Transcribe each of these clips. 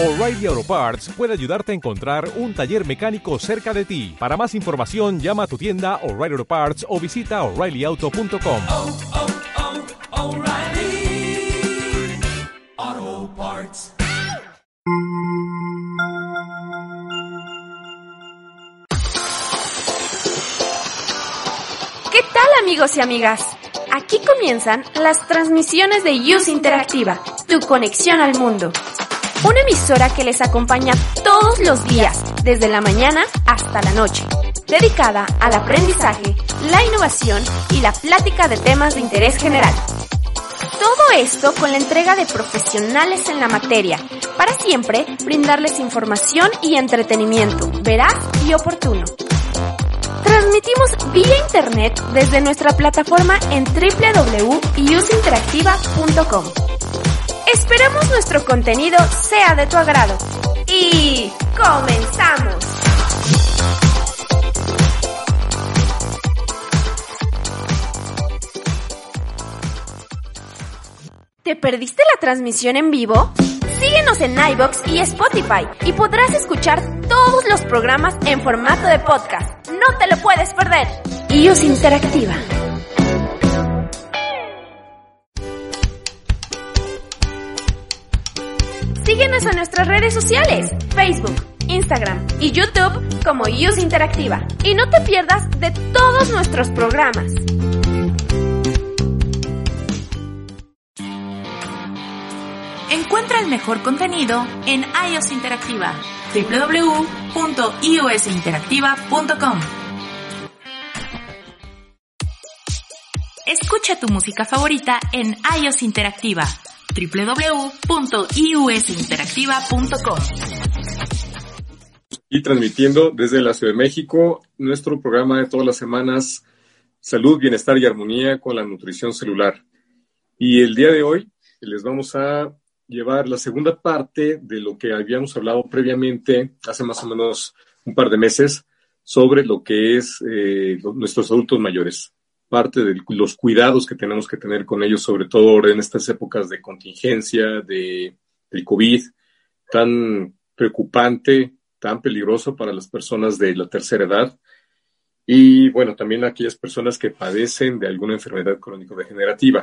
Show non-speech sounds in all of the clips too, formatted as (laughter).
O'Reilly Auto Parts puede ayudarte a encontrar un taller mecánico cerca de ti. Para más información, llama a tu tienda O'Reilly Auto Parts o visita oreillyauto.com. oh, oh, Parts. ¿Qué tal amigos y amigas? Aquí comienzan las transmisiones de Use Interactiva, tu conexión al mundo. Una emisora que les acompaña todos los días, desde la mañana hasta la noche, dedicada al aprendizaje, la innovación y la plática de temas de interés general. Todo esto con la entrega de profesionales en la materia, para siempre brindarles información y entretenimiento veraz y oportuno. Transmitimos vía internet desde nuestra plataforma en www.useinteractiva.com. Esperamos nuestro contenido sea de tu agrado. Y comenzamos. ¿Te perdiste la transmisión en vivo? Síguenos en iBox y Spotify y podrás escuchar todos los programas en formato de podcast. No te lo puedes perder. iOS Interactiva. En nuestras redes sociales, Facebook, Instagram y YouTube como iOS Interactiva. Y no te pierdas de todos nuestros programas. Encuentra el mejor contenido en iOS Interactiva www.iosinteractiva.com. Escucha tu música favorita en iOS Interactiva www.iusinteractiva.com. Y transmitiendo desde la Ciudad de México nuestro programa de todas las semanas Salud, Bienestar y Armonía con la Nutrición Celular. Y el día de hoy les vamos a llevar la segunda parte de lo que habíamos hablado previamente, hace más o menos un par de meses, sobre lo que es eh, nuestros adultos mayores. Parte de los cuidados que tenemos que tener con ellos, sobre todo en estas épocas de contingencia, de, del COVID, tan preocupante, tan peligroso para las personas de la tercera edad. Y bueno, también aquellas personas que padecen de alguna enfermedad crónico-degenerativa.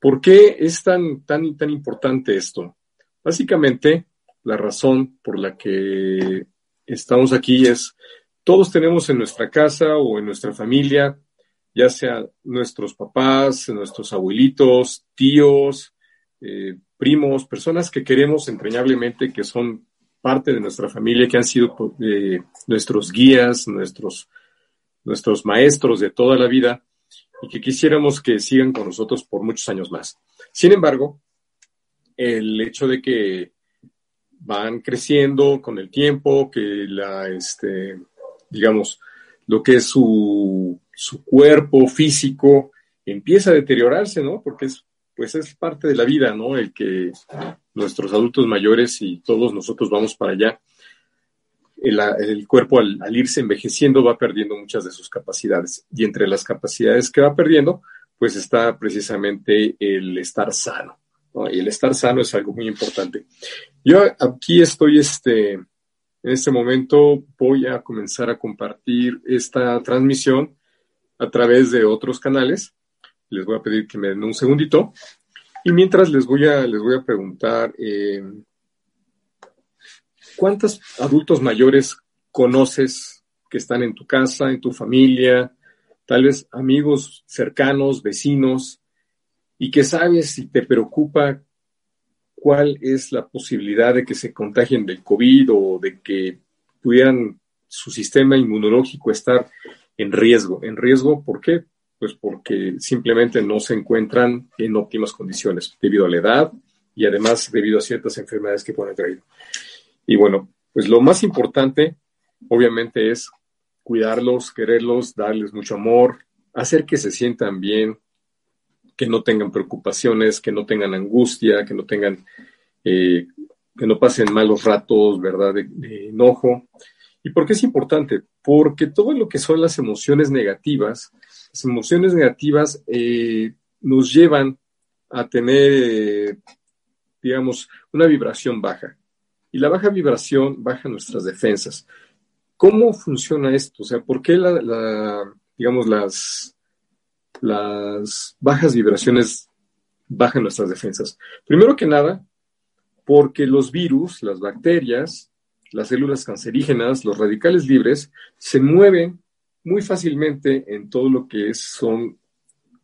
¿Por qué es tan, tan, tan importante esto? Básicamente, la razón por la que estamos aquí es, todos tenemos en nuestra casa o en nuestra familia, ya sea nuestros papás, nuestros abuelitos, tíos, eh, primos, personas que queremos entrañablemente, que son parte de nuestra familia, que han sido eh, nuestros guías, nuestros, nuestros maestros de toda la vida y que quisiéramos que sigan con nosotros por muchos años más. Sin embargo, el hecho de que van creciendo con el tiempo, que la, este, digamos, lo que es su, su cuerpo físico empieza a deteriorarse, ¿no? Porque es, pues es parte de la vida, ¿no? El que nuestros adultos mayores y todos nosotros vamos para allá el, el cuerpo al, irse envejeciendo va perdiendo muchas de sus capacidades. Y entre las capacidades que va perdiendo, pues está precisamente el estar sano. ¿no? Y el estar sano es algo muy importante. Yo aquí estoy, este, en este momento voy a comenzar a compartir esta transmisión a través de otros canales. Les voy a pedir que me den un segundito. Y mientras les voy a, les voy a preguntar, eh, ¿Cuántos adultos mayores conoces que están en tu casa, en tu familia, tal vez amigos cercanos, vecinos, y que sabes si te preocupa cuál es la posibilidad de que se contagien del COVID o de que pudieran su sistema inmunológico estar en riesgo? En riesgo, ¿por qué? Pues porque simplemente no se encuentran en óptimas condiciones debido a la edad y además debido a ciertas enfermedades que pueden traer. Y bueno, pues lo más importante, obviamente, es cuidarlos, quererlos, darles mucho amor, hacer que se sientan bien, que no tengan preocupaciones, que no tengan angustia, que no tengan, eh, que no pasen malos ratos, ¿verdad?, de, de, enojo. ¿Y por qué es importante? Porque todo lo que son las emociones negativas, las emociones negativas eh, nos llevan a tener, eh, digamos, una vibración baja Y la baja vibración baja nuestras defensas. ¿Cómo funciona esto? O sea, ¿por qué la, digamos, las bajas vibraciones bajan nuestras defensas? Primero que nada, porque los virus, las bacterias, las células cancerígenas, los radicales libres, se mueven muy fácilmente en todo lo que son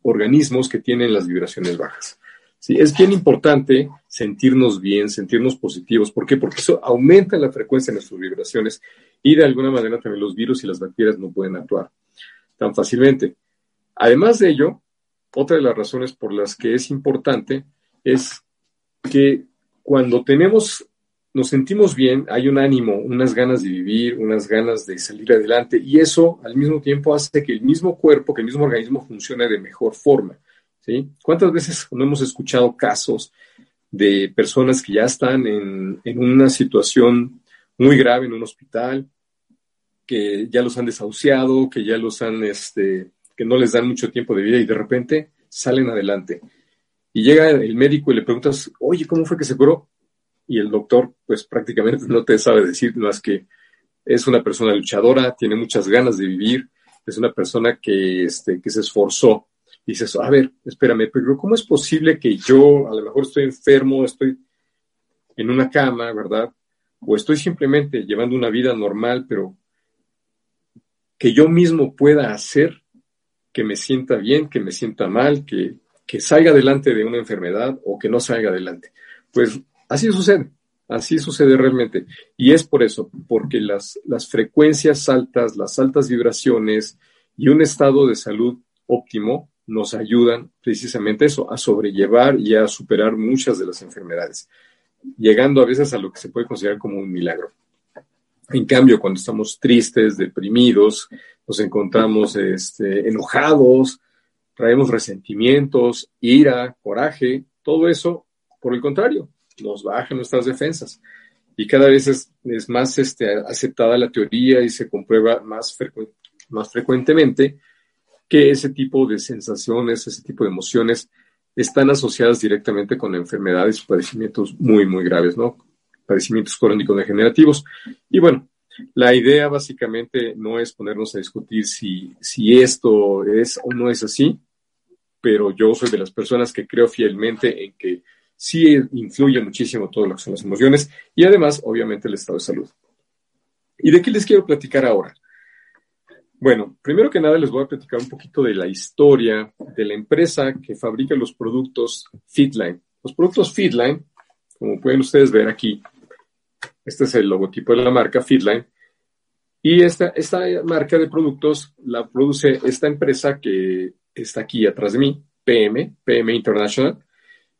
organismos que tienen las vibraciones bajas. ¿Sí? Es bien importante sentirnos bien, sentirnos positivos. ¿Por qué? Porque eso aumenta la frecuencia de nuestras vibraciones y de alguna manera también los virus y las bacterias no pueden actuar tan fácilmente. Además de ello, otra de las razones por las que es importante es que cuando tenemos nos sentimos bien, hay un ánimo, unas ganas de vivir, unas ganas de salir adelante y eso al mismo tiempo hace que el mismo cuerpo, que el mismo organismo funcione de mejor forma. ¿Cuántas veces no hemos escuchado casos de personas que ya están en, en una situación muy grave en un hospital, que ya los han desahuciado, que ya los han, este, que no les dan mucho tiempo de vida y de repente salen adelante? Y llega el médico y le preguntas, oye, ¿cómo fue que se curó? Y el doctor pues prácticamente no te sabe decir más que es una persona luchadora, tiene muchas ganas de vivir, es una persona que, este, que se esforzó. Y dices, a ver, espérame, pero ¿cómo es posible que yo a lo mejor estoy enfermo, estoy en una cama, ¿verdad? O estoy simplemente llevando una vida normal, pero que yo mismo pueda hacer que me sienta bien, que me sienta mal, que, que salga adelante de una enfermedad o que no salga adelante. Pues Así sucede, así sucede realmente. Y es por eso, porque las, las frecuencias altas, las altas vibraciones y un estado de salud óptimo nos ayudan precisamente eso, a sobrellevar y a superar muchas de las enfermedades, llegando a veces a lo que se puede considerar como un milagro. En cambio, cuando estamos tristes, deprimidos, nos encontramos este, enojados, traemos resentimientos, ira, coraje, todo eso, por el contrario, nos bajan nuestras defensas. Y cada vez es, más este, aceptada la teoría y se comprueba más, más frecuentemente que ese tipo de sensaciones, ese tipo de emociones están asociadas directamente con enfermedades y padecimientos muy, muy graves, ¿no? Padecimientos crónicos degenerativos. Y bueno, la idea básicamente no es ponernos a discutir si, si esto es o no es así, pero yo soy de las personas que creo fielmente en que sí influye muchísimo todo lo que son las emociones y además, obviamente, el estado de salud. ¿Y de qué les quiero platicar ahora? Bueno, primero que nada les voy a platicar un poquito de la historia de la empresa que fabrica los productos Fitline. Los productos Fitline, como pueden ustedes ver aquí, este es el logotipo de la marca Fitline. Y esta, esta marca de productos la produce esta empresa que está aquí atrás de mí, PM, PM International.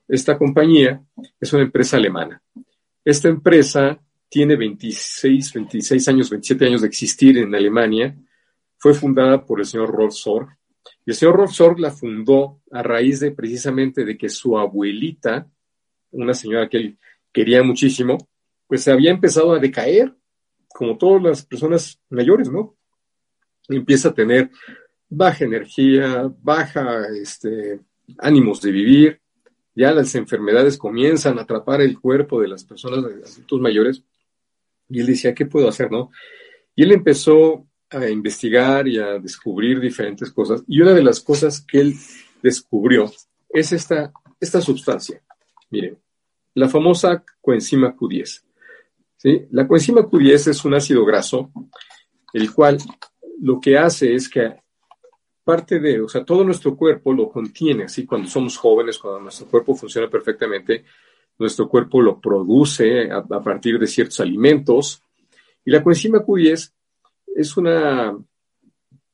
Esta compañía es una empresa alemana. Esta empresa tiene 26, 26 años, 27 años de existir en Alemania. Fue fundada por el señor Rolf Sorg. Y el señor Rolf Sorg la fundó a raíz de precisamente de que su abuelita, una señora que él quería muchísimo, pues se había empezado a decaer, como todas las personas mayores, ¿no? empieza a tener baja energía, baja este, ánimos de vivir, ya las enfermedades comienzan a atrapar el cuerpo de las personas, adultos mayores, y él decía, ¿qué puedo hacer, no? Y él empezó a investigar y a descubrir diferentes cosas, y una de las cosas que él descubrió es esta, esta sustancia. Miren, la famosa coenzima Q10. ¿sí? La coenzima Q10 es un ácido graso, el cual lo que hace es que parte de, o sea, todo nuestro cuerpo lo contiene, así cuando somos jóvenes, cuando nuestro cuerpo funciona perfectamente, nuestro cuerpo lo produce a, partir de ciertos alimentos. Y la coenzima Q10 es una,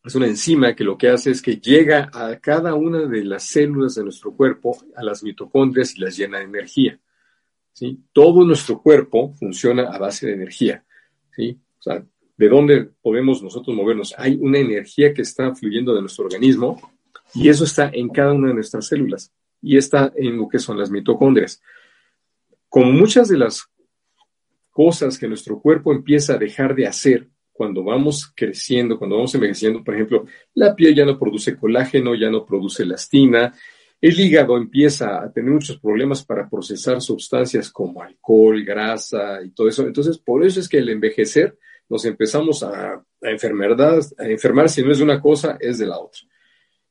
es una enzima que lo que hace es que llega a cada una de las células de nuestro cuerpo, a las mitocondrias y las llena de energía. ¿sí? Todo nuestro cuerpo funciona a base de energía. ¿sí? O sea, de dónde podemos nosotros movernos. Hay una energía que está fluyendo de nuestro organismo y eso está en cada una de nuestras células y está en lo que son las mitocondrias. Como muchas de las cosas que nuestro cuerpo empieza a dejar de hacer cuando vamos creciendo, cuando vamos envejeciendo, por ejemplo, la piel ya no produce colágeno, ya no produce elastina, el hígado empieza a tener muchos problemas para procesar sustancias como alcohol, grasa y todo eso. Entonces, por eso es que el envejecer nos empezamos a, a, a enfermar, si no es de una cosa, es de la otra.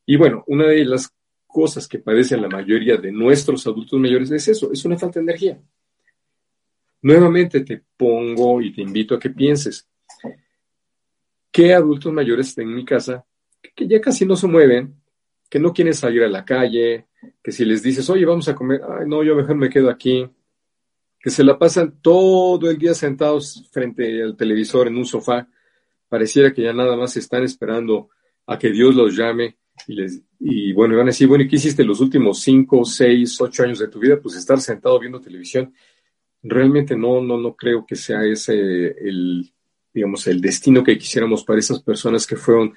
Y bueno, una de las cosas que padecen la mayoría de nuestros adultos mayores es eso, es una falta de energía. Nuevamente te pongo y te invito a que pienses, ¿qué adultos mayores en mi casa que ya casi no se mueven, que no quieren salir a la calle, que si les dices, oye, vamos a comer, ay, no, yo mejor me quedo aquí, que se la pasan todo el día sentados frente al televisor en un sofá, pareciera que ya nada más están esperando a que Dios los llame y les y bueno, van a decir, bueno, ¿y qué hiciste los últimos cinco, seis, ocho años de tu vida? Pues estar sentado viendo televisión. Realmente no, no, no creo que sea ese el, digamos, el destino que quisiéramos para esas personas que fueron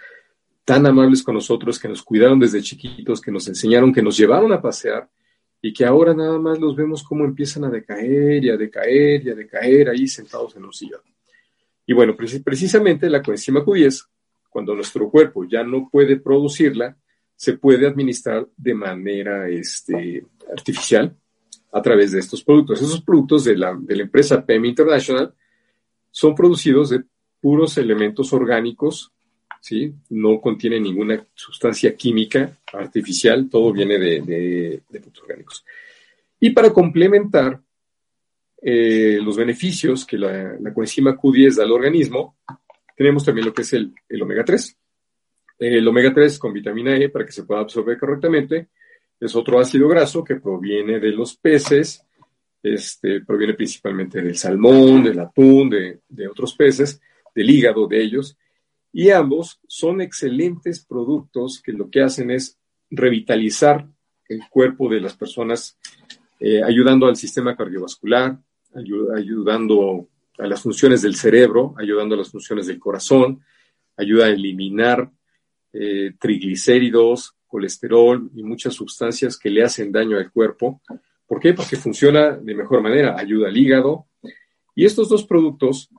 tan amables con nosotros, que nos cuidaron desde chiquitos, que nos enseñaron, que nos llevaron a pasear y que ahora nada más los vemos cómo empiezan a decaer y a decaer y a decaer ahí sentados en un sillón. Y bueno, precisamente la coenzima Q10, cuando nuestro cuerpo ya no puede producirla, se puede administrar de manera este, artificial a través de estos productos. Esos productos de la, de la empresa PEM International son producidos de puros elementos orgánicos ¿sí? No contiene ninguna sustancia química artificial, todo viene de, productos orgánicos. Y para complementar eh, los beneficios que la, coenzima Q10 da al organismo, tenemos también lo que es el, omega 3. El omega 3 con vitamina E para que se pueda absorber correctamente es otro ácido graso que proviene de los peces, este, proviene principalmente del salmón, del atún, de otros peces, del hígado de ellos, y ambos son excelentes productos que lo que hacen es revitalizar el cuerpo de las personas, eh, ayudando al sistema cardiovascular, ayudando a las funciones del cerebro, ayudando a las funciones del corazón, ayuda a eliminar eh, triglicéridos, colesterol y muchas sustancias que le hacen daño al cuerpo. ¿Por qué? Porque funciona de mejor manera, ayuda al hígado. Y estos dos productos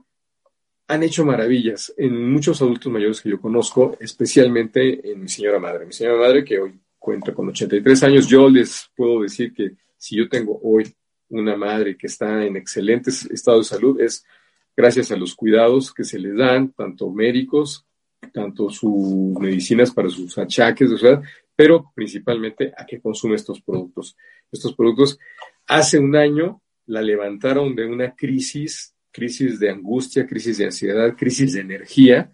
han hecho maravillas en muchos adultos mayores que yo conozco, especialmente en mi señora madre. Mi señora madre, que hoy cuenta con 83 años, yo les puedo decir que si yo tengo hoy una madre que está en excelente estado de salud, es gracias a los cuidados que se le dan, tanto médicos, tanto sus medicinas para sus achaques, pero principalmente a que consume estos productos. Estos productos hace un año la levantaron de una crisis crisis de angustia, crisis de ansiedad, crisis de energía,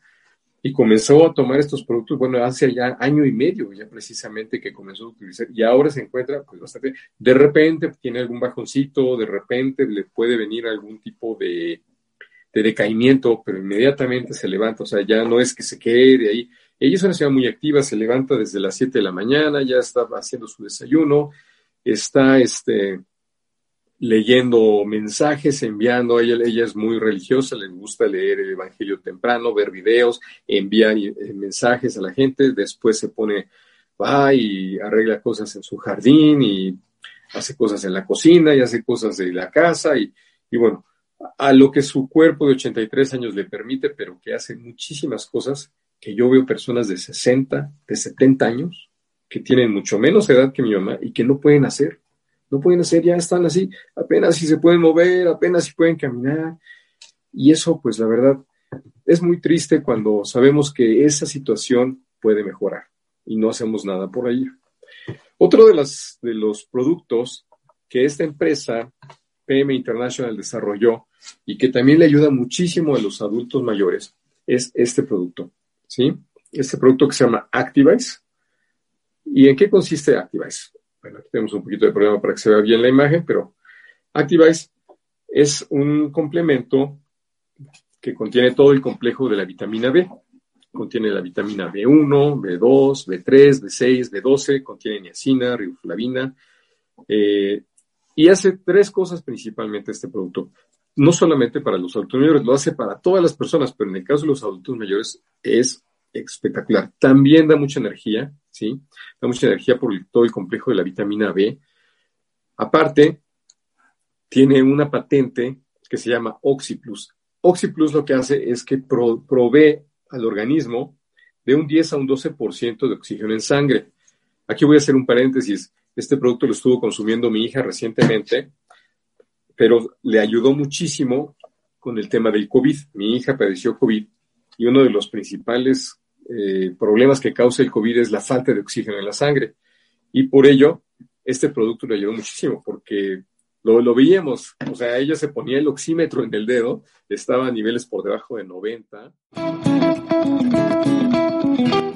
y comenzó a tomar estos productos, bueno, hace ya año y medio ya precisamente que comenzó a utilizar, y ahora se encuentra pues bastante, de repente tiene algún bajoncito, de repente le puede venir algún tipo de, de decaimiento, pero inmediatamente se levanta, o sea, ya no es que se quede ahí. Ella es una señora muy activa, se levanta desde las 7 de la mañana, ya está haciendo su desayuno, está este, leyendo mensajes, enviando, ella, ella es muy religiosa, le gusta leer el Evangelio temprano, ver videos, envía eh, mensajes a la gente, después se pone, va y arregla cosas en su jardín y hace cosas en la cocina y hace cosas de la casa y, y bueno, a lo que su cuerpo de 83 años le permite, pero que hace muchísimas cosas que yo veo personas de 60, de 70 años que tienen mucho menos edad que mi mamá y que no pueden hacer no pueden hacer, ya están así, apenas si se pueden mover, apenas si pueden caminar. Y eso, pues la verdad, es muy triste cuando sabemos que esa situación puede mejorar y no hacemos nada por ahí. Otro de los productos que esta empresa, PM International, desarrolló y que también le ayuda muchísimo a los adultos mayores es este producto, ¿sí? Este producto que se llama Activize. ¿Y en qué consiste Activize? Bueno, aquí tenemos un poquito de problema para que se vea bien la imagen, pero Activize es un complemento que contiene todo el complejo de la vitamina B. Contiene la vitamina B1, B2, B3, B6, B12, contiene niacina, riboflavina, eh, y hace tres cosas principalmente este producto. No solamente para los adultos mayores, lo hace para todas las personas, pero en el caso de los adultos mayores es espectacular. También da mucha energía, ¿sí? Da mucha energía por todo el complejo de la vitamina B. Aparte, tiene una patente que se llama OxyPlus. OxyPlus lo que hace es que provee al organismo de un 10 a un 12% de oxígeno en sangre. Aquí voy a hacer un paréntesis. Este producto lo estuvo consumiendo mi hija recientemente, pero le ayudó muchísimo con el tema del COVID. Mi hija padeció COVID y uno de los principales eh, problemas que causa el COVID es la falta de oxígeno en la sangre. Y por ello, este producto le ayudó muchísimo porque lo, lo, veíamos, o sea, ella se ponía el oxímetro en el dedo, estaba a niveles por debajo de 90.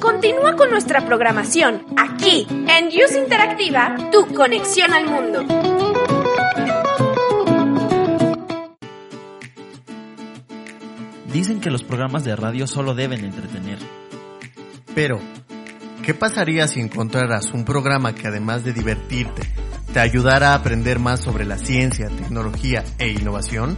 Continúa con nuestra programación aquí en Use Interactiva, tu conexión al mundo. Dicen que los programas de radio solo deben entretener. Pero, ¿qué pasaría si encontraras un programa que además de divertirte, te ayudara a aprender más sobre la ciencia, tecnología e innovación?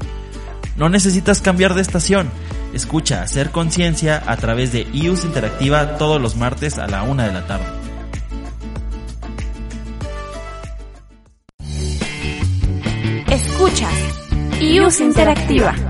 No necesitas cambiar de estación. Escucha Hacer Conciencia a través de IUS Interactiva todos los martes a la una de la tarde. Escuchas IUS Interactiva.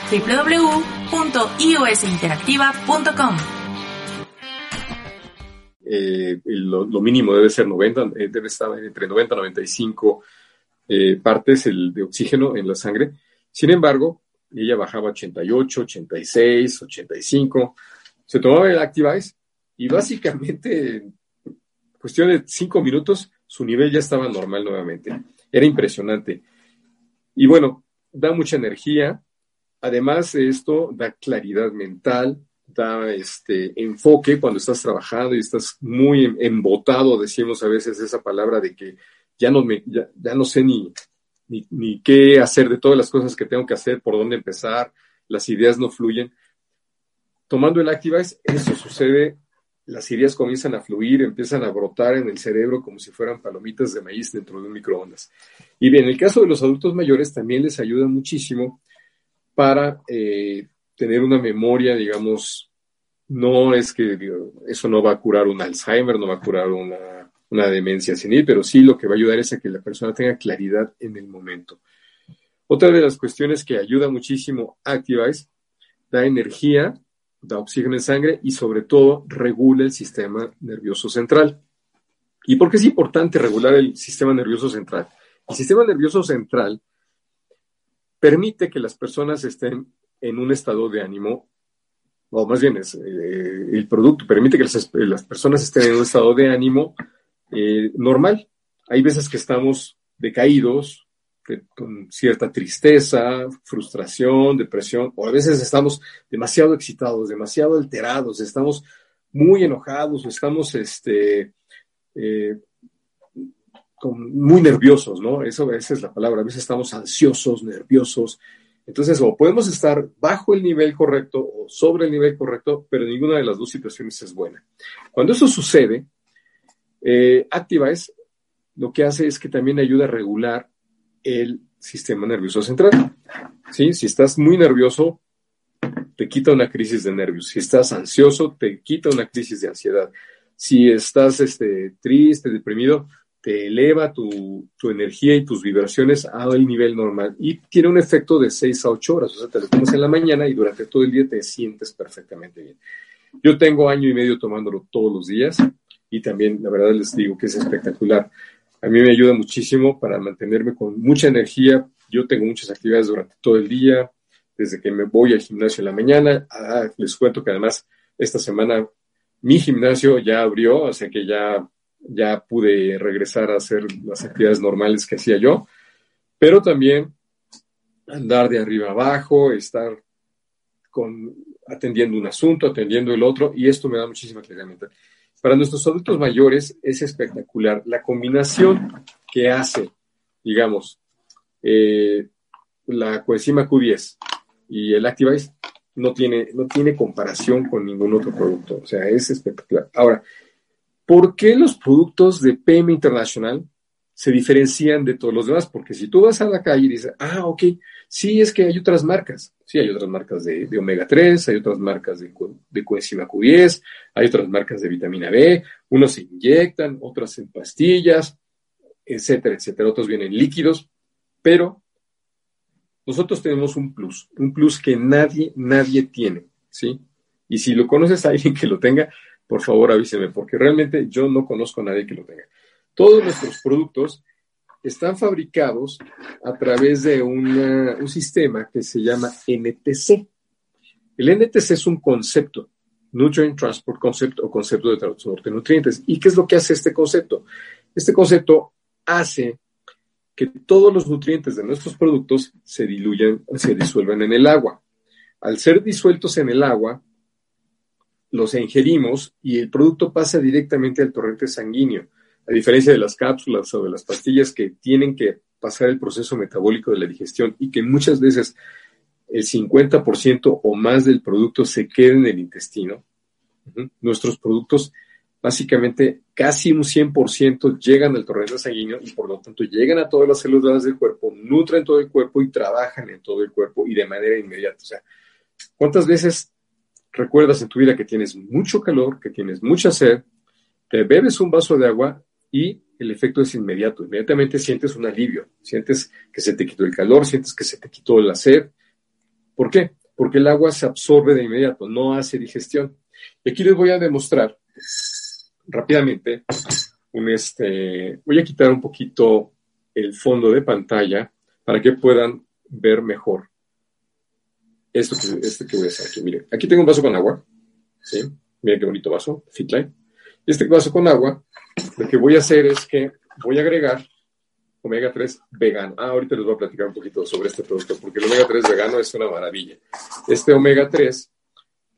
www.iosinteractiva.com eh, lo, mínimo debe ser 90, eh, debe estar entre 90 y 95 eh, partes el, de oxígeno en la sangre. Sin embargo, ella bajaba 88, 86, 85. Se tomaba el Activize y básicamente en cuestión de 5 minutos su nivel ya estaba normal nuevamente. Era impresionante. Y bueno, da mucha energía. Además de esto, da claridad mental, da este enfoque cuando estás trabajando y estás muy embotado, decimos a veces esa palabra de que ya no, me, ya, no sé ni, ni, ni, qué hacer de todas las cosas que tengo que hacer, por dónde empezar, las ideas no fluyen. Tomando el Activize, eso sucede, las ideas comienzan a fluir, empiezan a brotar en el cerebro como si fueran palomitas de maíz dentro de un microondas. Y bien, en el caso de los adultos mayores también les ayuda muchísimo para eh, tener una memoria, digamos, no es que eso no va a curar un Alzheimer, no va a curar una, una, demencia senil, pero sí lo que va a ayudar es a que la persona tenga claridad en el momento. Otra de las cuestiones que ayuda muchísimo Activize, da energía, da oxígeno en sangre y sobre todo regula el sistema nervioso central. ¿Y por qué es importante regular el sistema nervioso central? El sistema nervioso central permite que las personas estén en un estado de ánimo, o más bien es, eh, el producto permite que las, personas estén en un estado de ánimo eh, normal. Hay veces que estamos decaídos, con cierta tristeza, frustración, depresión, o a veces estamos demasiado excitados, demasiado alterados, estamos muy enojados, estamos este, eh, muy nerviosos, ¿no? Eso, esa es la palabra. A veces estamos ansiosos, nerviosos, entonces, o podemos estar bajo el nivel correcto o sobre el nivel correcto, pero ninguna de las dos situaciones es buena. Cuando eso sucede, eh, lo que hace es que también ayuda a regular el sistema nervioso central. ¿Sí? Si estás muy nervioso, te quita una crisis de nervios. Si estás ansioso, te quita una crisis de ansiedad. Si estás este, triste, deprimido, te eleva tu, tu, energía y tus vibraciones al nivel normal y tiene un efecto de 6 a 8 horas, o sea, te lo tomas en la mañana y durante todo el día te sientes perfectamente bien. Yo tengo año y medio tomándolo todos los días y también, la verdad, les digo que es espectacular. A mí me ayuda muchísimo para mantenerme con mucha energía. Yo tengo muchas actividades durante todo el día, desde que me voy al gimnasio en la mañana. Ah, les cuento que además esta semana mi gimnasio ya abrió, o sea que ya ya pude regresar a hacer las actividades normales que hacía yo, pero también andar de arriba abajo, estar con, atendiendo un asunto, atendiendo el otro, y esto me da muchísima claridad Para nuestros adultos mayores es espectacular la combinación que hace, digamos, eh, la coenzima Q10 y el Activize no tiene, no tiene comparación con ningún otro producto, o sea, es espectacular. Ahora, ¿Por qué los productos de PM Internacional se diferencian de todos los demás, porque si tú vas a la calle y dices, ah, ok, sí es que hay otras marcas, sí hay otras marcas de, omega 3, hay otras marcas de, de coenzima Q10, hay otras marcas de vitamina B, unos se inyectan, otras en pastillas, etcétera, etcétera, otros vienen líquidos, pero nosotros tenemos un plus, un plus que nadie, nadie tiene, ¿sí? Y si lo conoces a (laughs) alguien que lo tenga, por favor avíseme, porque realmente yo no conozco a nadie que lo tenga. Todos nuestros productos están fabricados a través de un sistema que se llama NTC. El NTC es un concepto, Nutrient Transport Concept o concepto de transporte de nutrientes. ¿Y qué es lo que hace este concepto? Este concepto hace que todos los nutrientes de nuestros productos se diluyan, se disuelvan en el agua. Al ser disueltos en el agua, los ingerimos y el producto pasa directamente al torrente sanguíneo, a diferencia de las cápsulas o de las pastillas que tienen que pasar el proceso metabólico de la digestión y que muchas veces el 50% o más del producto se queda en el intestino. Nuestros productos básicamente casi un 100% llegan al torrente sanguíneo y por lo tanto llegan a todas las células del cuerpo, nutren todo el cuerpo y trabajan en todo el cuerpo y de manera inmediata. O sea, ¿cuántas veces recuerdas en tu vida que tienes mucho calor, que tienes mucha sed, te bebes un vaso de agua y el efecto es inmediato? Inmediatamente sientes un alivio, sientes que se te quitó el calor, sientes que se te quitó la sed. ¿Por qué? Porque el agua se absorbe de inmediato, no hace digestión. Y aquí les voy a demostrar rápidamente un este voy a quitar un poquito el fondo de pantalla para que puedan ver mejor esto que, este que voy a hacer aquí. Miren, aquí tengo un vaso con agua. ¿sí? Miren qué bonito vaso, Fitline. Este vaso con agua, lo que voy a hacer es que voy a agregar omega 3 vegano. Ah, ahorita les voy a platicar un poquito sobre este producto, porque el omega 3 vegano es una maravilla. Este omega 3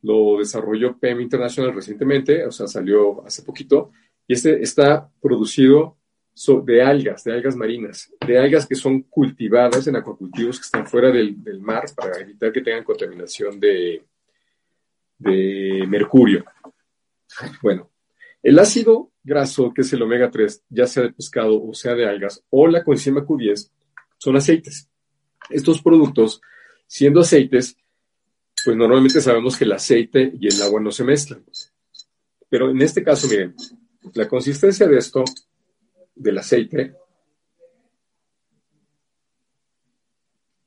lo desarrolló PEM International recientemente, o sea, salió hace poquito, y este está producido so- de algas, de algas marinas, de algas que son cultivadas en acuacultivos que están fuera del, mar para evitar que tengan contaminación de, de mercurio. Bueno, el ácido graso, que es el omega 3, ya sea de pescado o sea de algas, o la coenzima Q10, son aceites. Estos productos, siendo aceites, pues normalmente sabemos que el aceite y el agua no se mezclan. Pero en este caso, miren, la consistencia de esto, del aceite,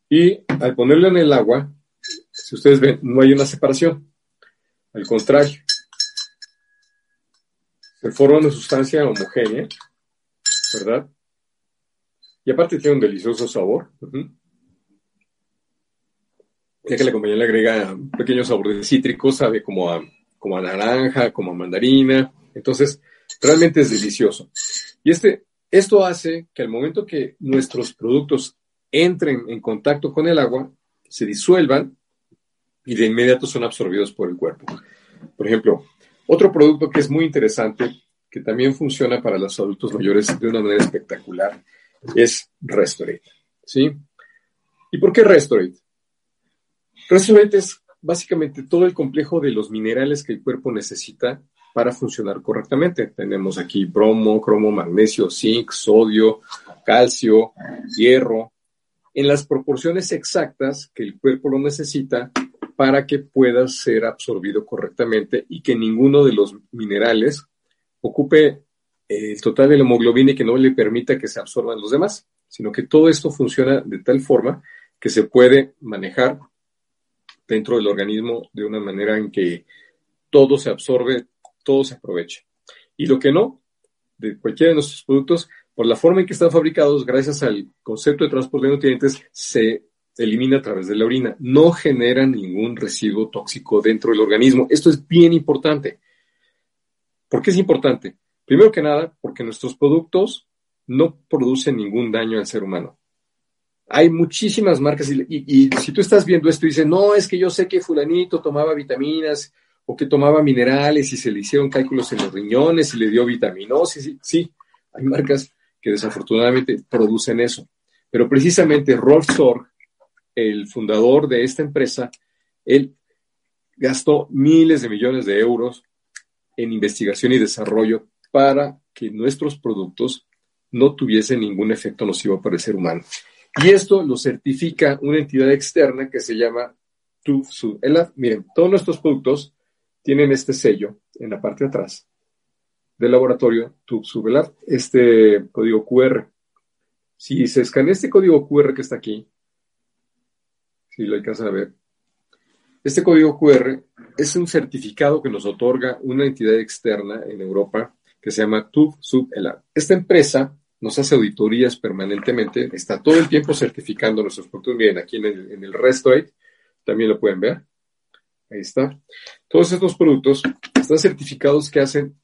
y al ponerlo en el agua, si ustedes ven, no hay una separación. Al contrario, se forma una sustancia homogénea, ¿verdad? Y aparte tiene un delicioso sabor. Ya que la compañía le agrega un pequeño sabor de sabe como a, como a naranja, como a mandarina. Entonces, realmente es delicioso. Y este, esto hace que al momento que nuestros productos entren en contacto con el agua, se disuelvan y de inmediato son absorbidos por el cuerpo. Por ejemplo, otro producto que es muy interesante, que también funciona para los adultos mayores de una manera espectacular, es Restorate. ¿Sí? ¿Y por qué Restorate? Restorate es básicamente todo el complejo de los minerales que el cuerpo necesita para funcionar correctamente. Tenemos aquí bromo, cromo, magnesio, zinc, sodio, calcio, hierro, en las proporciones exactas que el cuerpo lo necesita para que pueda ser absorbido correctamente y que ninguno de los minerales ocupe el total de la hemoglobina y que no le permita que se absorban los demás, sino que todo esto funciona de tal forma que se puede manejar dentro del organismo de una manera en que todo se absorbe, todo se aprovecha. Y lo que no, de cualquiera de nuestros productos, por la forma en que están fabricados, gracias al concepto de transporte de nutrientes, se elimina a través de la orina. No genera ningún residuo tóxico dentro del organismo. Esto es bien importante. ¿Por qué es importante? Primero que nada, porque nuestros productos no producen ningún daño al ser humano. Hay muchísimas marcas y, y- si tú estás viendo esto y dices, no, es que yo sé que fulanito tomaba vitaminas o que tomaba minerales y se le hicieron cálculos en los riñones y le dio vitaminosis. Sí, hay marcas que desafortunadamente producen eso. Pero precisamente Rolf Sorg, el fundador de esta empresa, él gastó miles de millones de euros en investigación y desarrollo para que nuestros productos no tuviese ningún efecto nocivo para el ser humano. Y esto lo certifica una entidad externa que se llama TÜV Miren, todos nuestros productos tienen este sello en la parte de atrás del laboratorio TÜV este código QR. Si se escanea este código QR que está aquí, si lo alcanzan a ver, este código QR es un certificado que nos otorga una entidad externa en Europa que se llama TÜV SubELAB. Esta empresa nos hace auditorías permanentemente, está todo el tiempo certificando nuestros productos. Miren, aquí en el, en el también lo pueden ver. Ahí está. Todos estos productos están certificados que hacen,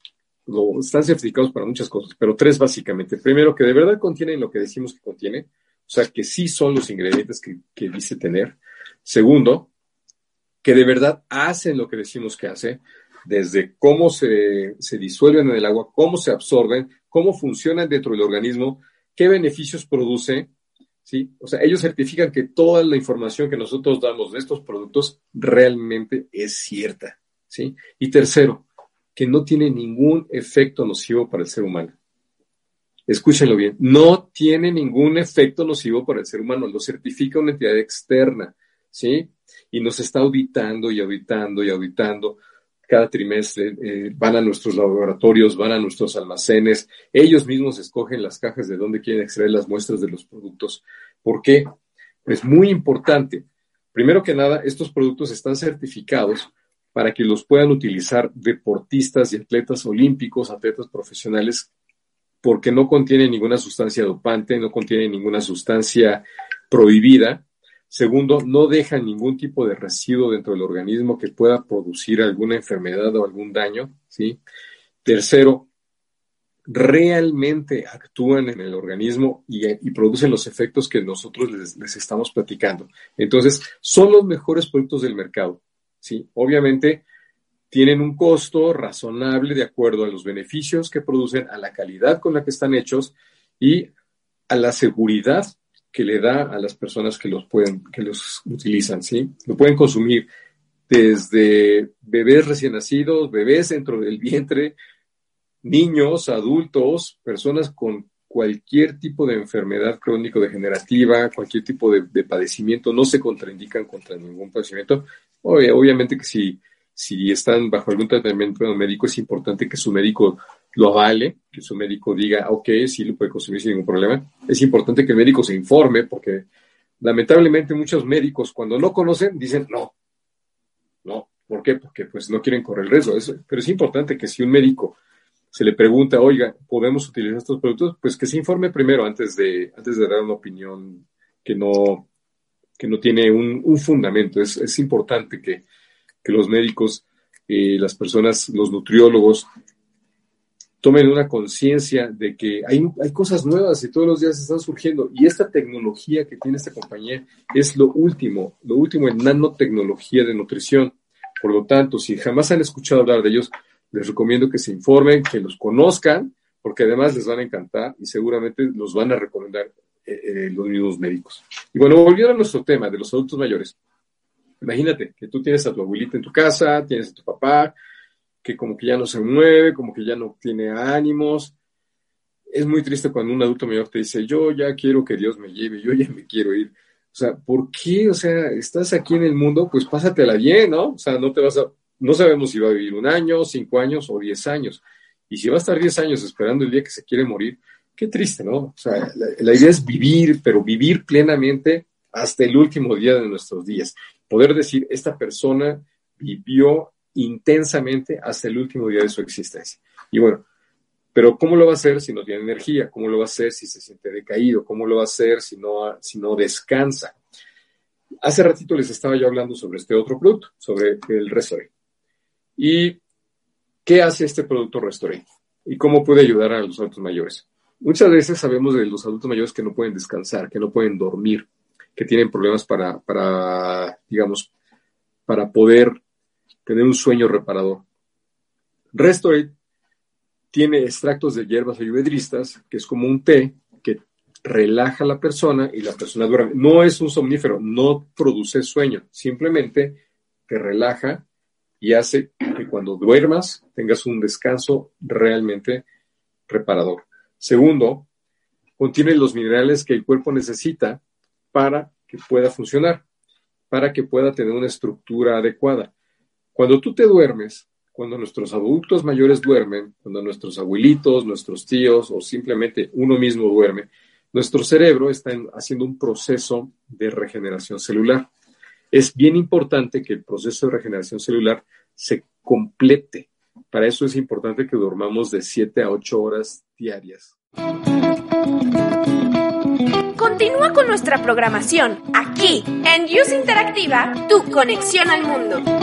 están certificados para muchas cosas, pero tres básicamente. Primero, que de verdad contienen lo que decimos que contiene, o sea, que sí son los ingredientes que, que dice tener. Segundo, que de verdad hacen lo que decimos que hace, desde cómo se, se disuelven en el agua, cómo se absorben, cómo funcionan dentro del organismo, qué beneficios produce, ¿sí? O sea, ellos certifican que toda la información que nosotros damos de estos productos realmente es cierta, ¿sí? Y tercero, que no tiene ningún efecto nocivo para el ser humano. Escúchenlo bien, no tiene ningún efecto nocivo para el ser humano, lo certifica una entidad externa, ¿sí? y nos está auditando y auditando y auditando. Cada trimestre eh, van a nuestros laboratorios, van a nuestros almacenes, ellos mismos escogen las cajas de donde quieren extraer las muestras de los productos. ¿Por qué? Es muy importante. Primero que nada, estos productos están certificados para que los puedan utilizar deportistas y atletas olímpicos, atletas profesionales, porque no contienen ninguna sustancia dopante, no contienen ninguna sustancia prohibida Segundo, no deja ningún tipo de residuo dentro del organismo que pueda producir alguna enfermedad o algún daño, ¿sí? Tercero, realmente actúan en el organismo y, producen los efectos que nosotros les, les, estamos platicando. Entonces, son los mejores productos del mercado, ¿sí? Obviamente, tienen un costo razonable de acuerdo a los beneficios que producen, a la calidad con la que están hechos y a la seguridad que le da a las personas que los pueden, que los utilizan, ¿sí? Lo pueden consumir desde bebés recién nacidos, bebés dentro del vientre, niños, adultos, personas con cualquier tipo de enfermedad crónico-degenerativa, cualquier tipo de, padecimiento, no se contraindican contra ningún padecimiento. obviamente que si, si están bajo algún tratamiento médico, es importante que su médico lo avale, que su médico diga, ok, sí lo puede consumir sin ningún problema. Es importante que el médico se informe porque lamentablemente muchos médicos cuando no conocen dicen no. No, ¿por qué? Porque pues no quieren correr el riesgo. pero es importante que si un médico se le pregunta, oiga, ¿podemos utilizar estos productos? Pues que se informe primero antes de, antes de dar una opinión que no, que no tiene un, fundamento. Es, es importante que, que los médicos, eh, las personas, los nutriólogos, tomen una conciencia de que hay, hay cosas nuevas y todos los días están surgiendo. Y esta tecnología que tiene esta compañía es lo último, lo último en nanotecnología de nutrición. Por lo tanto, si jamás han escuchado hablar de ellos, les recomiendo que se informen, que los conozcan, porque además les van a encantar y seguramente los van a recomendar eh, eh, los mismos médicos. Y bueno, volviendo a nuestro tema de los adultos mayores. Imagínate que tú tienes a tu abuelita en tu casa, tienes a tu papá, que como que ya no se mueve, como que ya no tiene ánimos. Es muy triste cuando un adulto mayor te dice, yo ya quiero que Dios me lleve, yo ya me quiero ir. O sea, ¿por qué? O sea, estás aquí en el mundo, pues pásatela bien, ¿no? O sea, no te vas a, no sabemos si va a vivir un año, cinco años o diez años. Y si va a estar diez años esperando el día que se quiere morir, qué triste, ¿no? O sea, la, la idea es vivir, pero vivir plenamente hasta el último día de nuestros días. Poder decir, esta persona vivió intensamente hasta el último día de su existencia. Y bueno, pero ¿cómo lo va a hacer si no tiene energía? ¿Cómo lo va a hacer si se siente decaído? ¿Cómo lo va a hacer si no, si no descansa? Hace ratito les estaba yo hablando sobre este otro producto, sobre el Restore. ¿Y qué hace este producto Restore? ¿Y cómo puede ayudar a los adultos mayores? Muchas veces sabemos de los adultos mayores que no pueden descansar, que no pueden dormir, que tienen problemas para, para digamos, para poder tener un sueño reparador. Restore tiene extractos de hierbas ayurvedistas, que es como un té que relaja a la persona y la persona duerme. No es un somnífero, no produce sueño, simplemente te relaja y hace que cuando duermas tengas un descanso realmente reparador. Segundo, contiene los minerales que el cuerpo necesita para que pueda funcionar, para que pueda tener una estructura adecuada. Cuando tú te duermes, cuando nuestros adultos mayores duermen, cuando nuestros abuelitos, nuestros tíos o simplemente uno mismo duerme, nuestro cerebro está haciendo un proceso de regeneración celular. Es bien importante que el proceso de regeneración celular se complete. Para eso es importante que dormamos de 7 a 8 horas diarias. Continúa con nuestra programación aquí en Use Interactiva, tu conexión al mundo.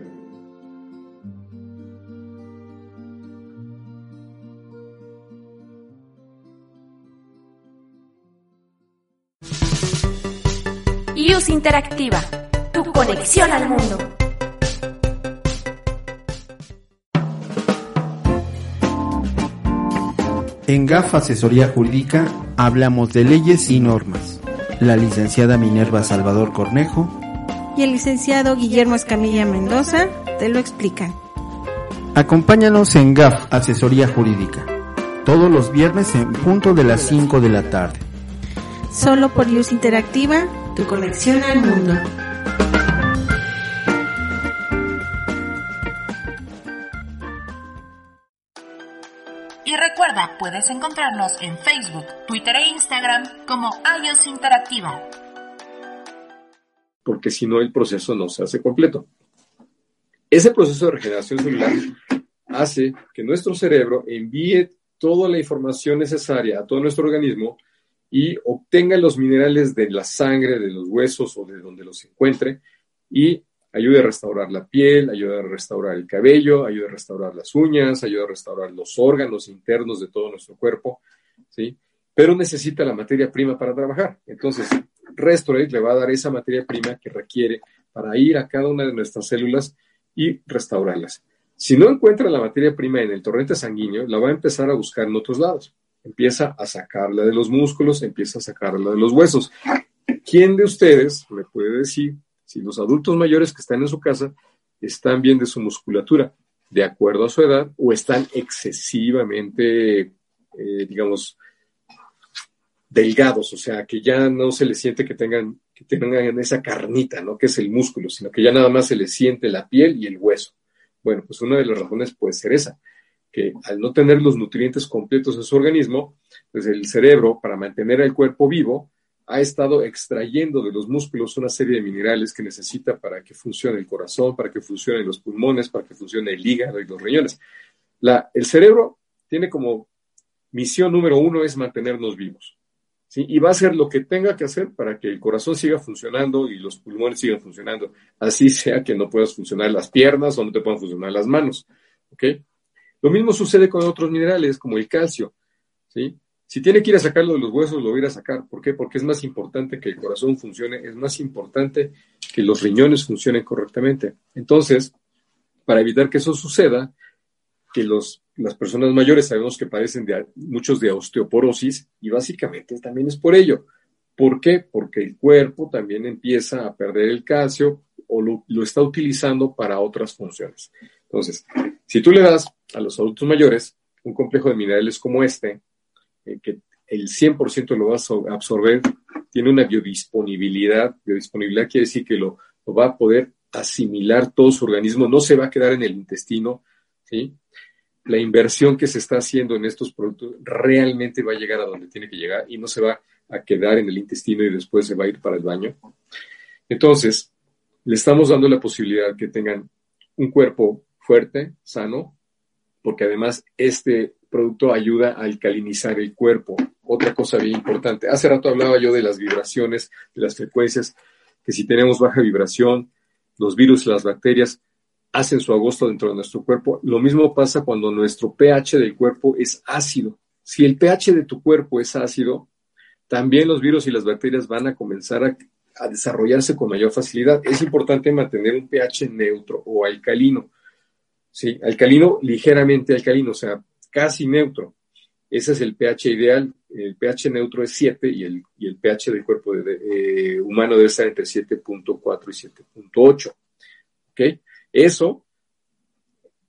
IUS Interactiva, tu conexión al mundo. En GAF Asesoría Jurídica hablamos de leyes y normas. La licenciada Minerva Salvador Cornejo y el licenciado Guillermo Escamilla Mendoza te lo explican. Acompáñanos en GAF Asesoría Jurídica, todos los viernes en punto de las 5 de la tarde. Solo por Luz Interactiva tu conexión al mundo. Y recuerda, puedes encontrarnos en Facebook, Twitter e Instagram como iOS Interactiva. Porque si no, el proceso no se hace completo. Ese proceso de regeneración celular hace que nuestro cerebro envíe toda la información necesaria a todo nuestro organismo y obtenga los minerales de la sangre, de los huesos o de donde los encuentre y ayude a restaurar la piel, ayude a restaurar el cabello, ayude a restaurar las uñas, ayude a restaurar los órganos internos de todo nuestro cuerpo, ¿sí? Pero necesita la materia prima para trabajar. Entonces, Restorate le va a dar esa materia prima que requiere para ir a cada una de nuestras células y restaurarlas. Si no encuentra la materia prima en el torrente sanguíneo, la va a empezar a buscar en otros lados empieza a sacarla de los músculos, empieza a sacarla de los huesos. ¿Quién de ustedes me puede decir si los adultos mayores que están en su casa están bien de su musculatura, de acuerdo a su edad, o están excesivamente, eh, digamos, delgados, o sea, que ya no se les siente que tengan, que tengan esa carnita, ¿no? Que es el músculo, sino que ya nada más se les siente la piel y el hueso. Bueno, pues una de las razones puede ser esa que al no tener los nutrientes completos en su organismo, pues el cerebro, para mantener el cuerpo vivo, ha estado extrayendo de los músculos una serie de minerales que necesita para que funcione el corazón, para que funcionen los pulmones, para que funcione el hígado y los riñones. La, el cerebro tiene como misión número uno es mantenernos vivos. Y va a hacer lo que tenga que hacer para que el corazón siga funcionando y los pulmones sigan funcionando. Así sea que no puedas funcionar las piernas o no te puedan funcionar las manos. ¿ok?, lo mismo sucede con otros minerales, como el calcio. Si tiene que ir a sacarlo de los huesos, lo va a ir a sacar. ¿Por qué? Porque es más importante que el corazón funcione, es más importante que los riñones funcionen correctamente. Entonces, para evitar que eso suceda, que los, las personas mayores sabemos que padecen de, muchos de osteoporosis y básicamente también es por ello. ¿Por qué? Porque el cuerpo también empieza a perder el calcio o lo, lo está utilizando para otras funciones. Entonces, si tú le das a los adultos mayores un complejo de minerales como este, eh, que el 100% lo va a absorber, tiene una biodisponibilidad. Biodisponibilidad quiere decir que lo, va a poder asimilar todo su organismo, no se va a quedar en el intestino, ¿sí? La inversión que se está haciendo en estos productos realmente va a llegar a donde tiene que llegar y no se va a quedar en el intestino y después se va a ir para el baño. Entonces, le estamos dando la posibilidad que tengan un cuerpo fuerte, sano, porque además este producto ayuda a alcalinizar el cuerpo. Otra cosa bien importante. Hace rato hablaba yo de las vibraciones, de las frecuencias, que si tenemos baja vibración, los virus, las bacterias hacen su agosto dentro de nuestro cuerpo. Lo mismo pasa cuando nuestro pH del cuerpo es ácido. Si el pH de tu cuerpo es ácido, también los virus y las bacterias van a comenzar a desarrollarse con mayor facilidad. Es importante mantener un pH neutro o alcalino. Sí, alcalino ligeramente alcalino, o sea, casi neutro. Ese es el pH ideal. El pH neutro es 7 y el, y el pH del cuerpo eh, humano debe estar entre 7.4 y 7.8. ¿Ok? Eso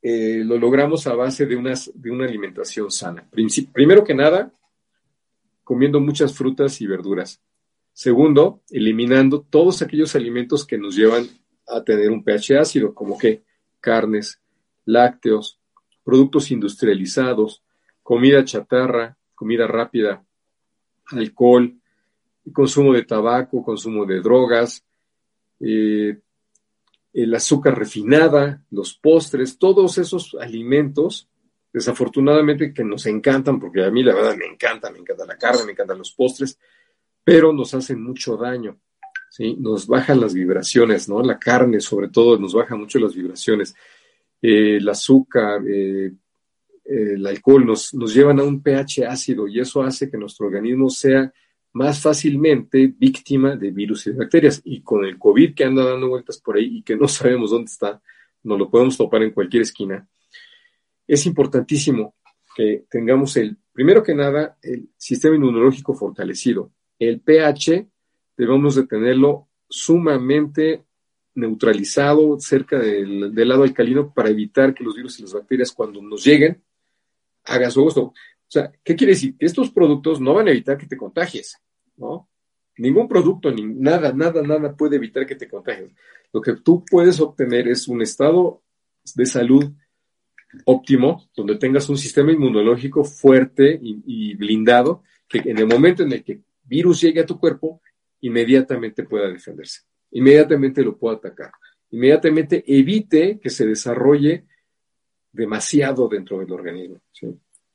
eh, lo logramos a base de, unas, de una alimentación sana. Primero que nada, comiendo muchas frutas y verduras. Segundo, eliminando todos aquellos alimentos que nos llevan a tener un pH ácido, como que carnes, lácteos, productos industrializados, comida chatarra, comida rápida, alcohol, consumo de tabaco, consumo de drogas, eh, el azúcar refinada, los postres, todos esos alimentos, desafortunadamente que nos encantan, porque a mí la verdad me encanta, me encanta la carne, me encantan los postres, pero nos hacen mucho daño, ¿sí? Nos bajan las vibraciones, ¿no? La carne, sobre todo, nos baja mucho las vibraciones. Eh, el azúcar, eh, el alcohol nos, nos llevan a un pH ácido y eso hace que nuestro organismo sea más fácilmente víctima de virus y de bacterias. Y con el COVID que anda dando vueltas por ahí y que no (laughs) sabemos dónde está, nos lo podemos topar en cualquier esquina, es importantísimo que tengamos el, primero que nada, el sistema inmunológico fortalecido. El pH debemos de tenerlo sumamente neutralizado cerca del, lado alcalino para evitar que los virus y las bacterias cuando nos lleguen hagan su gusto. O sea, ¿qué quiere decir? Que estos productos no van a evitar que te contagies, ¿no? Ningún producto, ni nada, nada, nada puede evitar que te contagies. Lo que tú puedes obtener es un estado de salud óptimo, donde tengas un sistema inmunológico fuerte y, y blindado, que en el momento en el que virus llegue a tu cuerpo, inmediatamente pueda defenderse, inmediatamente lo pueda atacar, inmediatamente evite que se desarrolle demasiado dentro del organismo.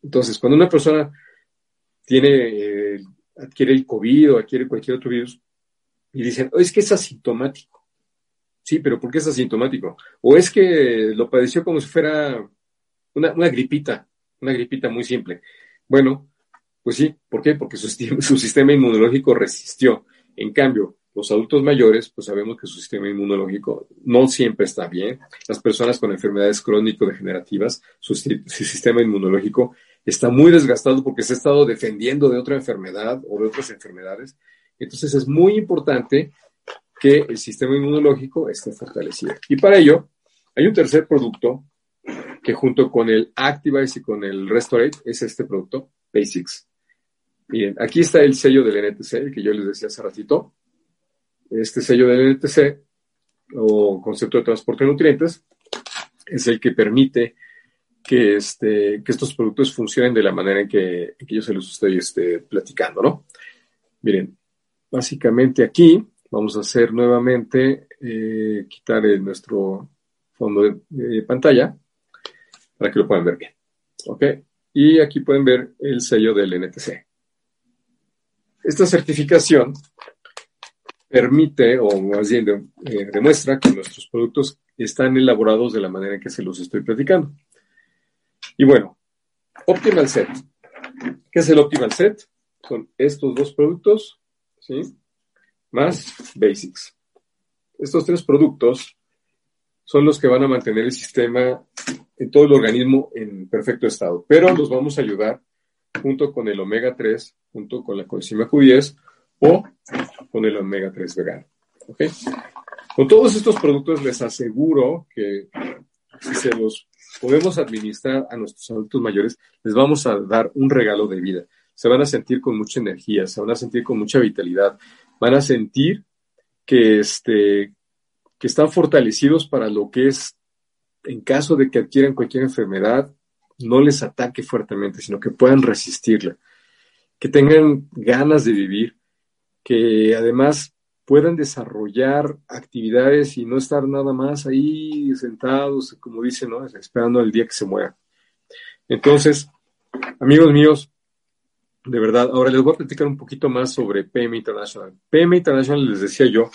Entonces, cuando una persona tiene, eh, adquiere el COVID o adquiere cualquier otro virus, y dicen, oh, es que es asintomático. Sí, pero ¿por qué es asintomático? O es que lo padeció como si fuera una, gripita, una gripita muy simple. Bueno, pues sí, ¿por qué? Porque su sistema inmunológico resistió. En cambio, los adultos mayores, pues sabemos que su sistema inmunológico no siempre está bien. Las personas con enfermedades crónico-degenerativas, su, su, sistema inmunológico está muy desgastado porque se ha estado defendiendo de otra enfermedad o de otras enfermedades. Entonces es muy importante que el sistema inmunológico esté fortalecido. Y para ello, hay un tercer producto que junto con el Activize y con el Restorate es este producto, Basics. Miren, aquí está el sello del NTC, el que yo les decía hace ratito. Este sello del NTC, o concepto de transporte de nutrientes, es el que permite que, este, que estos productos funcionen de la manera en que, yo se los estoy este, platicando, ¿no? Miren, básicamente aquí vamos a hacer nuevamente, eh, quitar el, nuestro fondo de, de, pantalla para que lo puedan ver bien. ¿Ok? Y aquí pueden ver el sello del NTC. Esta certificación permite, o más bien eh, demuestra que nuestros productos están elaborados de la manera en que se los estoy platicando. Y bueno, Optimal Set. ¿Qué es el Optimal Set? Son estos dos productos, ¿sí? Más Basics. Estos tres productos son los que van a mantener el sistema en todo el organismo en perfecto estado, pero los vamos a ayudar junto con el omega 3, junto con la coenzima Q10 o con el omega 3 vegano. ¿okay? Con todos estos productos les aseguro que si se los podemos administrar a nuestros adultos mayores, les vamos a dar un regalo de vida. Se van a sentir con mucha energía, se van a sentir con mucha vitalidad, van a sentir que, este, que están fortalecidos para lo que es, en caso de que adquieran cualquier enfermedad, no les ataque fuertemente, sino que puedan resistirla, que tengan ganas de vivir, que además puedan desarrollar actividades y no estar nada más ahí sentados, como dicen, ¿no? esperando el día que se muera. Entonces, amigos míos, de verdad, ahora les voy a platicar un poquito más sobre PM International. PM International, les decía yo,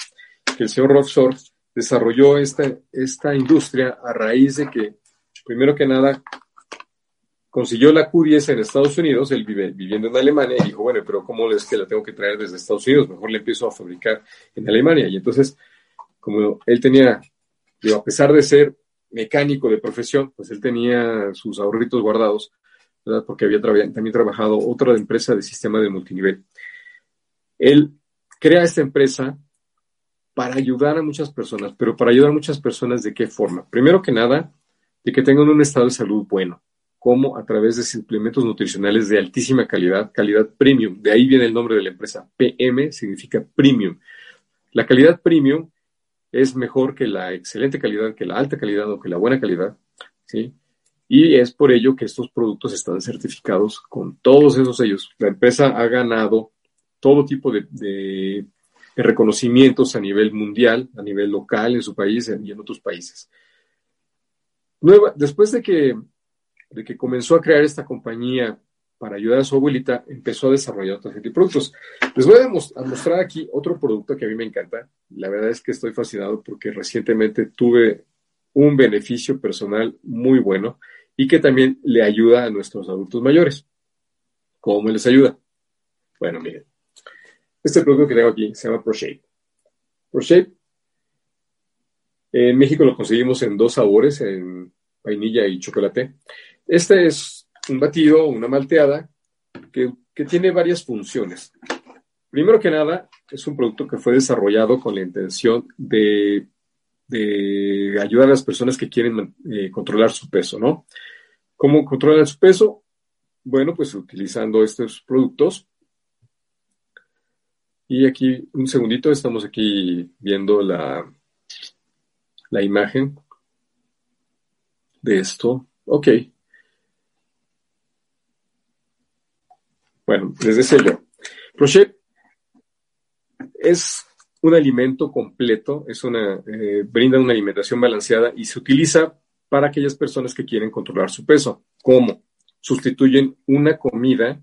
que el señor Roxor desarrolló esta, esta industria a raíz de que, primero que nada, consiguió la Q10 en Estados Unidos, él vive, viviendo en Alemania, y dijo, bueno, pero ¿cómo es que la tengo que traer desde Estados Unidos? Mejor la empiezo a fabricar en Alemania. Y entonces, como él tenía, digo, a pesar de ser mecánico de profesión, pues él tenía sus ahorritos guardados, ¿verdad? Porque había también trabajado otra empresa de sistema de multinivel. Él crea esta empresa para ayudar a muchas personas, pero para ayudar a muchas personas de qué forma? Primero que nada, de que tengan un estado de salud bueno, como a través de suplementos nutricionales de altísima calidad, calidad premium. De ahí viene el nombre de la empresa. PM significa premium. La calidad premium es mejor que la excelente calidad, que la alta calidad o que la buena calidad, ¿sí? Y es por ello que estos productos están certificados con todos esos sellos. La empresa ha ganado todo tipo de, reconocimientos a nivel mundial, a nivel local en su país y en otros países. después de que, de que comenzó a crear esta compañía para ayudar a su abuelita, empezó a desarrollar otros de productos. Les voy a, mostrar aquí otro producto que a mí me encanta. La verdad es que estoy fascinado porque recientemente tuve un beneficio personal muy bueno y que también le ayuda a nuestros adultos mayores. ¿Cómo les ayuda? Bueno, miren. Este producto que tengo aquí se llama ProShape. ProShape, en México lo conseguimos en dos sabores, en vainilla y chocolate. Este es un batido, una malteada, que, tiene varias funciones. Primero que nada, es un producto que fue desarrollado con la intención de, ayudar a las personas que quieren eh, controlar su peso, ¿no? ¿Cómo controlan su peso? Bueno, pues utilizando estos productos. Y aquí, un segundito, estamos aquí viendo la, la imagen de esto. Ok. Bueno, les decía yo, Crochet es un alimento completo, es una, eh, brinda una alimentación balanceada y se utiliza para aquellas personas que quieren controlar su peso. ¿Cómo? Sustituyen una comida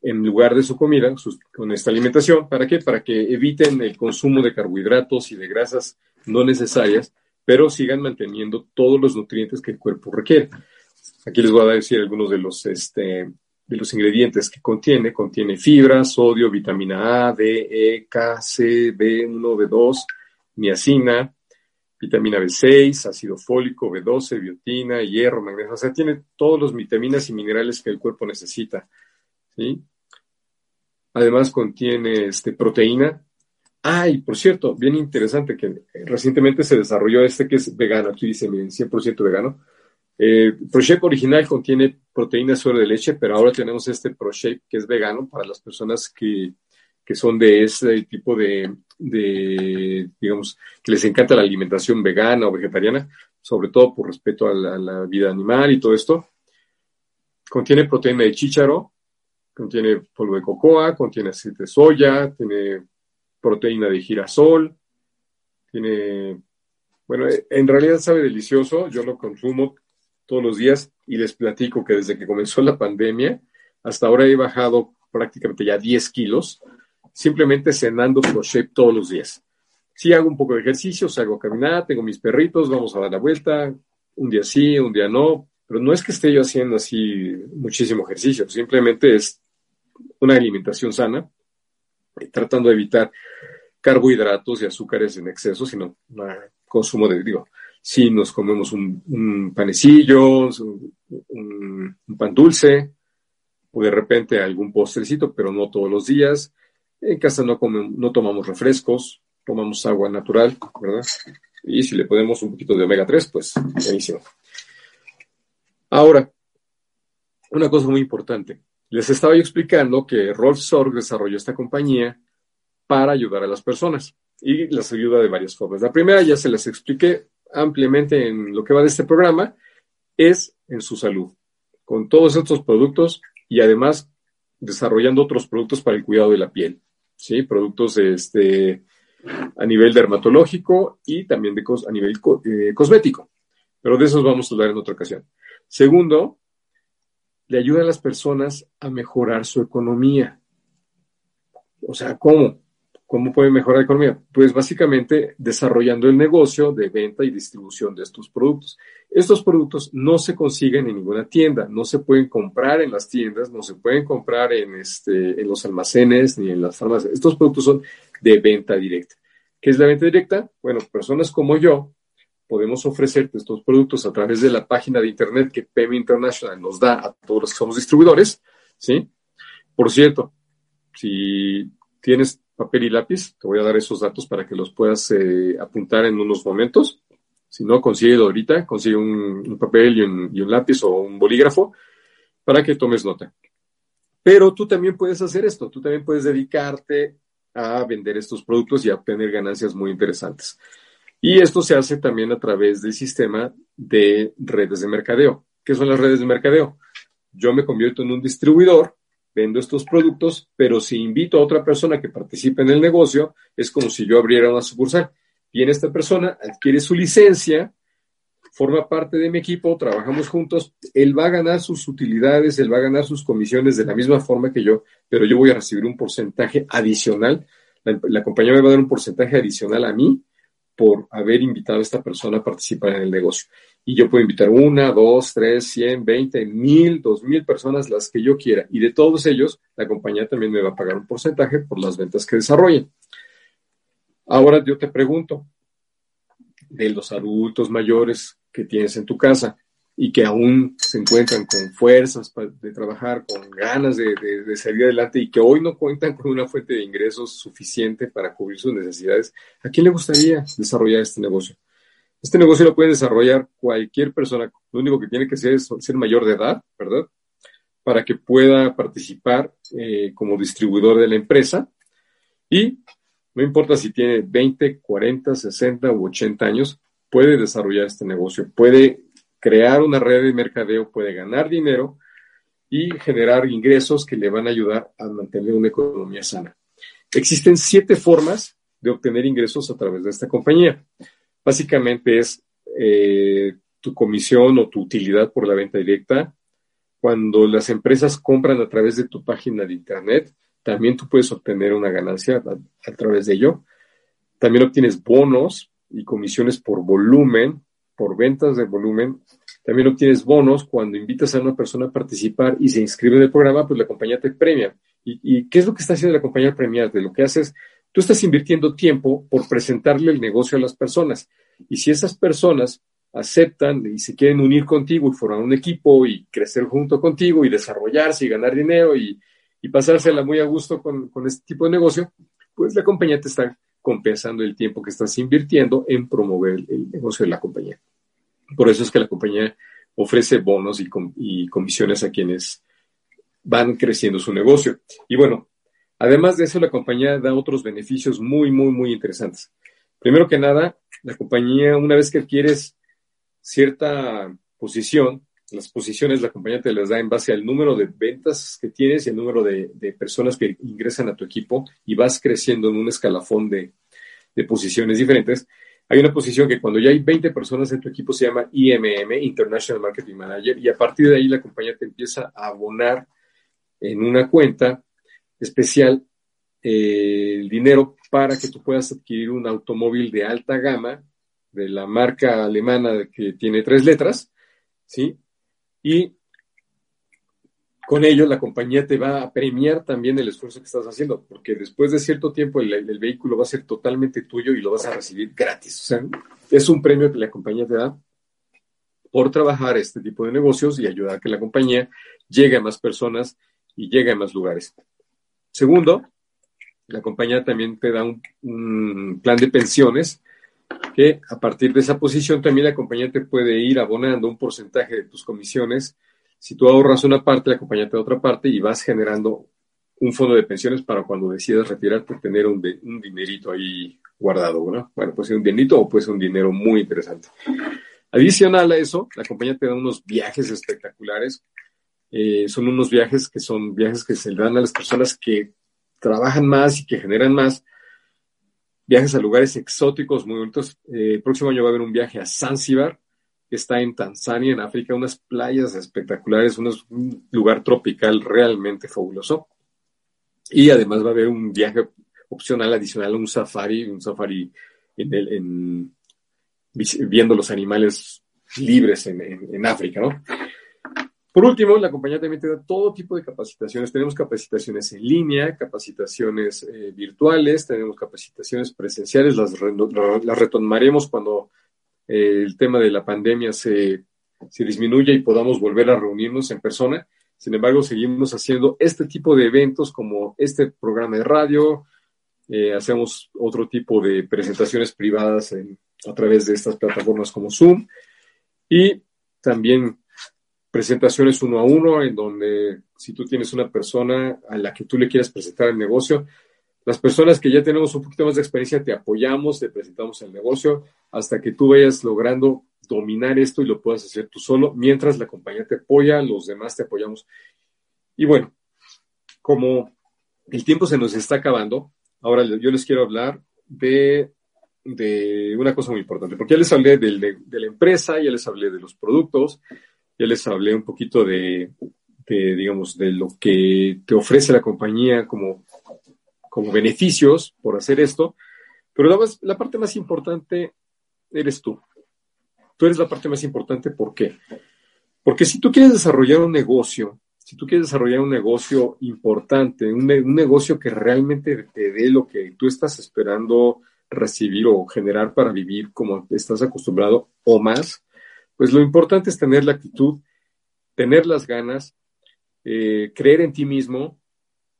en lugar de su comida con esta alimentación. ¿Para qué? Para que eviten el consumo de carbohidratos y de grasas no necesarias, pero sigan manteniendo todos los nutrientes que el cuerpo requiere. Aquí les voy a decir algunos de los este, de los ingredientes que contiene. Contiene fibra, sodio, vitamina A, D, E, K, C, B1, B2, niacina, vitamina B6, ácido fólico, B12, biotina, hierro, magnesio. O sea, tiene todos los vitaminas y minerales que el cuerpo necesita. ¿sí? Además contiene este, proteína. Ah, y por cierto, bien interesante que recientemente se desarrolló este que es vegano. Aquí dice, miren, 100% vegano eh, ProShape original contiene proteína sobre de leche, pero ahora tenemos este ProShape que es vegano para las personas que, son de ese tipo de, digamos, que les encanta la alimentación vegana o vegetariana, sobre todo por respeto a la, vida animal y todo esto. Contiene proteína de chícharo, contiene polvo de cocoa, contiene aceite de soya, tiene proteína de girasol, tiene, bueno, en realidad sabe delicioso, yo lo consumo todos los días y les platico que desde que comenzó la pandemia hasta ahora he bajado prácticamente ya 10 kilos, simplemente cenando crochet todos los días. Sí hago un poco de ejercicio, salgo a caminar, tengo mis perritos, vamos a dar la vuelta, un día sí, un día no, pero no es que esté yo haciendo así muchísimo ejercicio, simplemente es una alimentación sana, tratando de evitar carbohidratos y azúcares en exceso, sino un consumo de, digo, si nos comemos un, panecillo, un, pan dulce, o de repente algún postrecito, pero no todos los días. En casa no, no tomamos refrescos, tomamos agua natural, ¿verdad? Y si le ponemos un poquito de omega 3, pues buenísimo. Ahora, una cosa muy importante. Les estaba yo explicando que Rolf Sorg desarrolló esta compañía para ayudar a las personas y las ayuda de varias formas. La primera ya se las expliqué, ampliamente en lo que va de este programa es en su salud, con todos estos productos y además desarrollando otros productos para el cuidado de la piel, ¿sí? Productos este, a nivel dermatológico y también de, a nivel eh, cosmético. Pero de esos vamos a hablar en otra ocasión. Segundo, le ayuda a las personas a mejorar su economía. O sea, ¿cómo? ¿Cómo puede mejorar la economía? Pues básicamente desarrollando el negocio de venta y distribución de estos productos. Estos productos no se consiguen en ninguna tienda, no se pueden comprar en las tiendas, no se pueden comprar en, este, en los almacenes ni en las farmacias. Estos productos son de venta directa. ¿Qué es la venta directa? Bueno, personas como yo podemos ofrecerte estos productos a través de la página de internet que PM International nos da a todos los que somos distribuidores, ¿sí? Por cierto, si tienes papel y lápiz, te voy a dar esos datos para que los puedas eh, apuntar en unos momentos. Si no, consíguelo ahorita, consigue un, papel y un, y un, lápiz o un bolígrafo para que tomes nota. Pero tú también puedes hacer esto, tú también puedes dedicarte a vender estos productos y a obtener ganancias muy interesantes. Y esto se hace también a través del sistema de redes de mercadeo. ¿Qué son las redes de mercadeo? Yo me convierto en un distribuidor vendo estos productos, pero si invito a otra persona que participe en el negocio, es como si yo abriera una sucursal. Viene esta persona, adquiere su licencia, forma parte de mi equipo, trabajamos juntos, él va a ganar sus utilidades, él va a ganar sus comisiones de la misma forma que yo, pero yo voy a recibir un porcentaje adicional. La, la compañía me va a dar un porcentaje adicional a mí por haber invitado a esta persona a participar en el negocio y yo puedo invitar una, dos, tres, cien, veinte, mil, dos mil personas, las que yo quiera. Y de todos ellos, la compañía también me va a pagar un porcentaje por las ventas que desarrollen. Ahora yo te pregunto, de los adultos mayores que tienes en tu casa y que aún se encuentran con fuerzas de trabajar, con ganas de, de salir adelante y que hoy no cuentan con una fuente de ingresos suficiente para cubrir sus necesidades, ¿a quién le gustaría desarrollar este negocio? Este negocio lo puede desarrollar cualquier persona. Lo único que tiene que hacer es ser mayor de edad, ¿verdad? Para que pueda participar eh, como distribuidor de la empresa. Y no importa si tiene 20, 40, 60 u 80 años, puede desarrollar este negocio. Puede crear una red de mercadeo, puede ganar dinero y generar ingresos que le van a ayudar a mantener una economía sana. Existen siete formas de obtener ingresos a través de esta compañía. Básicamente es eh, tu comisión o tu utilidad por la venta directa. Cuando las empresas compran a través de tu página de internet, también tú puedes obtener una ganancia a, través de ello. También obtienes bonos y comisiones por volumen, por ventas de volumen. También obtienes bonos cuando invitas a una persona a participar y se inscribe en el programa, pues la compañía te premia. ¿Y, qué es lo que está haciendo la compañía premiarte? Lo que hace es Tú estás invirtiendo tiempo por presentarle el negocio a las personas. Y si esas personas aceptan y se quieren unir contigo y formar un equipo y crecer junto contigo y desarrollarse y ganar dinero y, pasársela muy a gusto con, este tipo de negocio, pues la compañía te está compensando el tiempo que estás invirtiendo en promover el negocio de la compañía. Por eso es que la compañía ofrece bonos y, y comisiones a quienes van creciendo su negocio. Y bueno, Además de eso, la compañía da otros beneficios muy, muy, muy interesantes. Primero que nada, la compañía, una vez que adquieres cierta posición, las posiciones la compañía te las da en base al número de ventas que tienes y el número de, personas que ingresan a tu equipo y vas creciendo en un escalafón de, de, posiciones diferentes. Hay una posición que cuando ya hay 20 personas en tu equipo se llama IMM, International Marketing Manager, y a partir de ahí la compañía te empieza a abonar en una cuenta especial eh, el dinero para que tú puedas adquirir un automóvil de alta gama de la marca alemana que tiene tres letras, ¿sí? Y con ello la compañía te va a premiar también el esfuerzo que estás haciendo, porque después de cierto tiempo el, el, vehículo va a ser totalmente tuyo y lo vas a recibir gratis. O sea, es un premio que la compañía te da por trabajar este tipo de negocios y ayudar a que la compañía llegue a más personas y llegue a más lugares. Segundo, la compañía también te da un, plan de pensiones que a partir de esa posición también la compañía te puede ir abonando un porcentaje de tus comisiones. Si tú ahorras una parte, la compañía te da otra parte y vas generando un fondo de pensiones para cuando decidas retirarte, tener un, dinerito ahí guardado, ¿no? Bueno, puede ser un dinerito o puede ser un dinero muy interesante. Adicional a eso, la compañía te da unos viajes espectaculares eh, son unos viajes que son viajes que se dan a las personas que trabajan más y que generan más. Viajes a lugares exóticos muy bonitos. Eh, el próximo año va a haber un viaje a Zanzibar, que está en Tanzania, en África, unas playas espectaculares, un lugar tropical realmente fabuloso. Y además va a haber un viaje opcional adicional un safari, un safari en el, en, viendo los animales libres en África, ¿no? Por último, la compañía también da todo tipo de capacitaciones. Tenemos capacitaciones en línea, capacitaciones eh, virtuales, tenemos capacitaciones presenciales, las, retomaremos cuando eh, el tema de la pandemia se, disminuya y podamos volver a reunirnos en persona. Sin embargo, seguimos haciendo este tipo de eventos como este programa de radio, eh, hacemos otro tipo de presentaciones privadas a través de estas plataformas como Zoom y también presentaciones uno a uno, en donde si tú tienes una persona a la que tú le quieras presentar el negocio, las personas que ya tenemos un poquito más de experiencia te apoyamos, te presentamos el negocio hasta que tú vayas logrando dominar esto y lo puedas hacer tú solo, mientras la compañía te apoya, los demás te apoyamos. Y bueno, como el tiempo se nos está acabando, ahora yo les quiero hablar de, de una cosa muy importante, porque ya les hablé de, de la empresa, ya les hablé de los productos, ya les hablé un poquito de, digamos, de lo que te ofrece la compañía como, como beneficios por hacer esto, pero la, más, la parte más importante eres tú. Tú eres la parte más importante, ¿por qué? Porque si tú quieres desarrollar un negocio, si tú quieres desarrollar un negocio importante, un, un negocio que realmente te dé lo que tú estás esperando recibir o generar para vivir como estás acostumbrado o más, pues lo importante es tener la actitud, tener las ganas, eh, creer en ti mismo,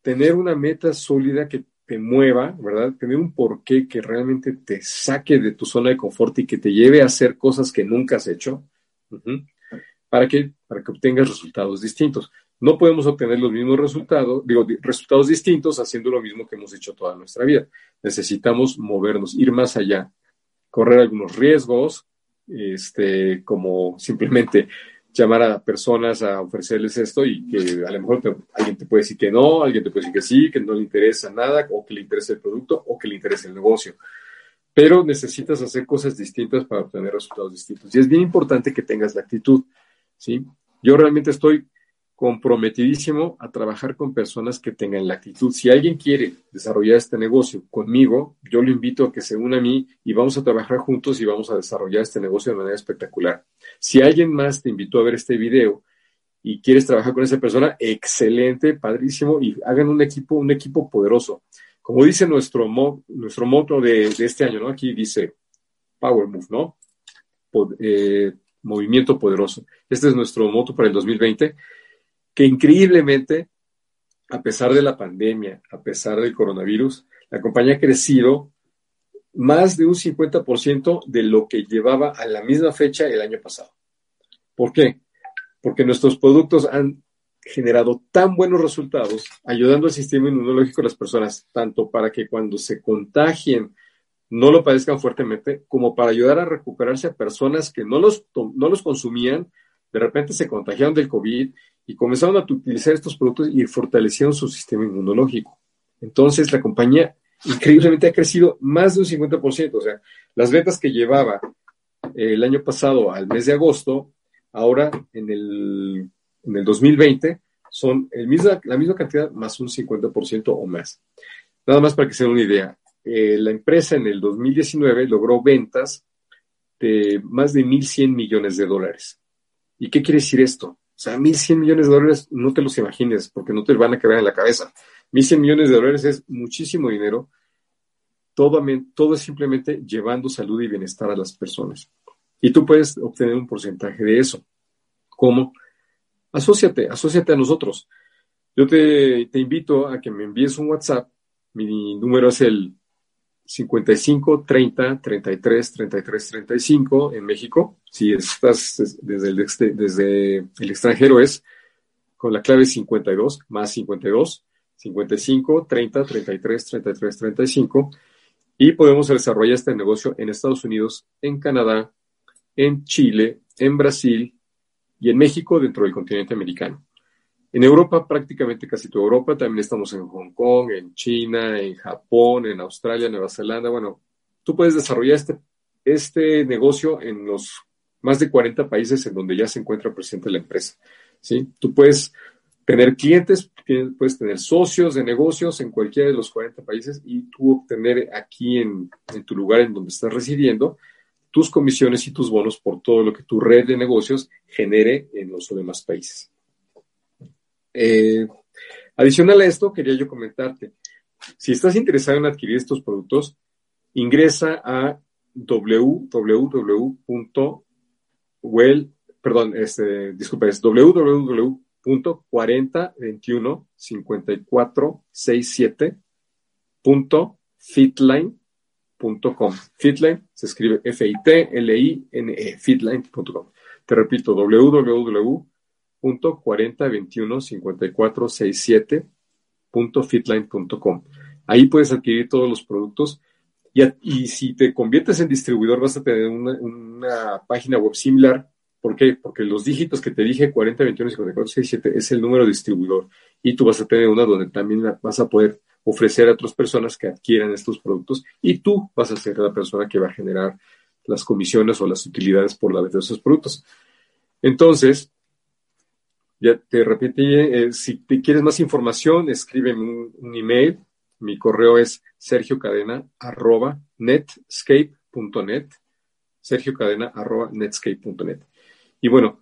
tener una meta sólida que te mueva, ¿verdad? Tener un porqué que realmente te saque de tu zona de confort y que te lleve a hacer cosas que nunca has hecho. ¿Para qué? Para que obtengas resultados distintos. No podemos obtener los mismos resultados, digo, resultados distintos haciendo lo mismo que hemos hecho toda nuestra vida. Necesitamos movernos, ir más allá, correr algunos riesgos, este, como simplemente llamar a personas a ofrecerles esto y que a lo mejor alguien te puede decir que no, alguien te puede decir que sí, que no le interesa nada, o que le interesa el producto, o que le interesa el negocio. Pero necesitas hacer cosas distintas para obtener resultados distintos. Y es bien importante que tengas la actitud, ¿sí? Yo realmente estoy comprometidísimo a trabajar con personas que tengan la actitud. Si alguien quiere desarrollar este negocio conmigo, yo lo invito a que se una a mí y vamos a trabajar juntos y vamos a desarrollar este negocio de manera espectacular. Si alguien más te invitó a ver este video y quieres trabajar con esa persona, excelente, padrísimo y hagan un equipo, un equipo poderoso. Como dice nuestro, mo, nuestro moto de, este año, ¿no? Aquí dice Power Move, ¿no? Eh, movimiento poderoso. Este es nuestro moto para el 2020 que increíblemente, a pesar de la pandemia, a pesar del coronavirus, la compañía ha crecido más de un 50% de lo que llevaba a la misma fecha el año pasado. ¿Por qué? Porque nuestros productos han generado tan buenos resultados, ayudando al sistema inmunológico de las personas, tanto para que cuando se contagien no lo padezcan fuertemente, como para ayudar a recuperarse a personas que no los, no los consumían, de repente se contagiaron del COVID y comenzaron a utilizar estos productos y fortalecieron su sistema inmunológico. Entonces, la compañía increíblemente ha crecido más de un 50%. O sea, las ventas que llevaba eh, el año pasado al mes de agosto, ahora en el, en el 2020, son misma, la misma cantidad más un 50% o más. Nada más para que se den una idea. Eh, la empresa en el 2019 logró ventas de más de 1.100 millones de dólares. ¿Y qué quiere decir esto? O sea, 1.100 millones de dólares no te los imagines porque no te van a quedar en la cabeza. 1.100 millones de dólares es muchísimo dinero. Todo, todo es simplemente llevando salud y bienestar a las personas. Y tú puedes obtener un porcentaje de eso. ¿Cómo? Asociate, asociate a nosotros. Yo te, te invito a que me envíes un WhatsApp. Mi número es el 55 30 33 33 35 en México. Si estás desde el, desde el extranjero es con la clave 52 más 52 55 30 33 33 35 y podemos desarrollar este negocio en Estados Unidos, en Canadá, en Chile, en Brasil y en México dentro del continente americano. En Europa, prácticamente casi toda Europa, también estamos en Hong Kong, en China, en Japón, en Australia, Nueva Zelanda. Bueno, tú puedes desarrollar este, este negocio en los más de 40 países en donde ya se encuentra presente la empresa. ¿sí? Tú puedes tener clientes, puedes tener socios de negocios en cualquiera de los 40 países y tú obtener aquí en, en tu lugar en donde estás residiendo tus comisiones y tus bonos por todo lo que tu red de negocios genere en los demás países. Eh, adicional a esto, quería yo comentarte, si estás interesado en adquirir estos productos, ingresa a www.well, perdón, este, disculpa, es www.4021-5467.fitline.com. Fitline se escribe F-I-T-L-I-N-E, fitline.com. Te repito, www.4021-5467.fitline.com. Ahí puedes adquirir todos los productos y, si te conviertes en distribuidor vas a tener una, página web similar. ¿Por qué? Porque los dígitos que te dije, 40, 21, 54, 67, es el número distribuidor. Y tú vas a tener una donde también vas a poder ofrecer a otras personas que adquieran estos productos y tú vas a ser la persona que va a generar las comisiones o las utilidades por la venta de esos productos. Entonces, ya te repetí, eh, si te quieres más información, escríbeme un email mi correo es sergiocadena.netscape.net. sergiocadena.netscape.net. Y bueno,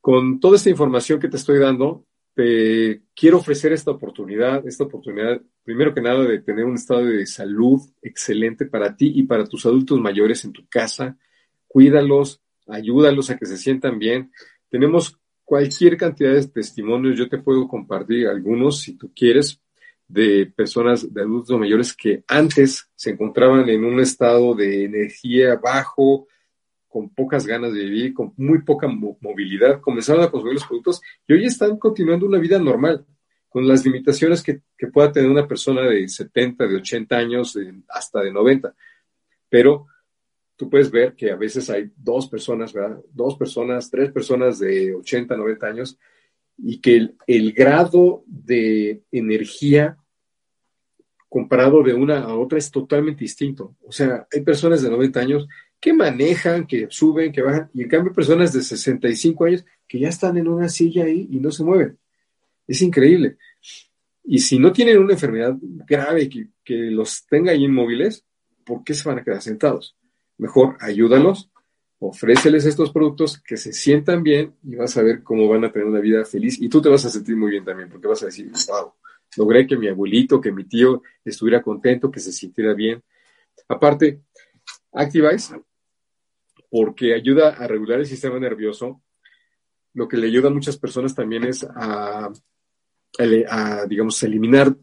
con toda esta información que te estoy dando, te quiero ofrecer esta oportunidad, esta oportunidad, primero que nada, de tener un estado de salud excelente para ti y para tus adultos mayores en tu casa. Cuídalos, ayúdalos a que se sientan bien. Tenemos cualquier cantidad de testimonios, yo te puedo compartir algunos si tú quieres, de personas, de adultos mayores que antes se encontraban en un estado de energía bajo, con pocas ganas de vivir, con muy poca movilidad, comenzaron a consumir los productos y hoy están continuando una vida normal, con las limitaciones que, pueda tener una persona de 70, de 80 años, hasta de 90. Pero tú puedes ver que a veces hay dos personas, ¿verdad? Dos personas, tres personas de 80, 90 años y que el grado de energía comparado de una a otra es totalmente distinto. O sea, hay personas de 90 años que manejan, que suben, que bajan, y en cambio personas de 65 años que ya están en una silla ahí y no se mueven. Es increíble. Y si no tienen una enfermedad grave que, que los tenga ahí inmóviles, ¿por qué se van a quedar sentados? Mejor ayúdalos, ofréceles estos productos que se sientan bien y vas a ver cómo van a tener una vida feliz y tú te vas a sentir muy bien también porque vas a decir, wow, logré que mi abuelito, que mi tío estuviera contento, que se sintiera bien. Aparte, Activize, porque ayuda a regular el sistema nervioso, lo que le ayuda a muchas personas también es a, digamos, eliminar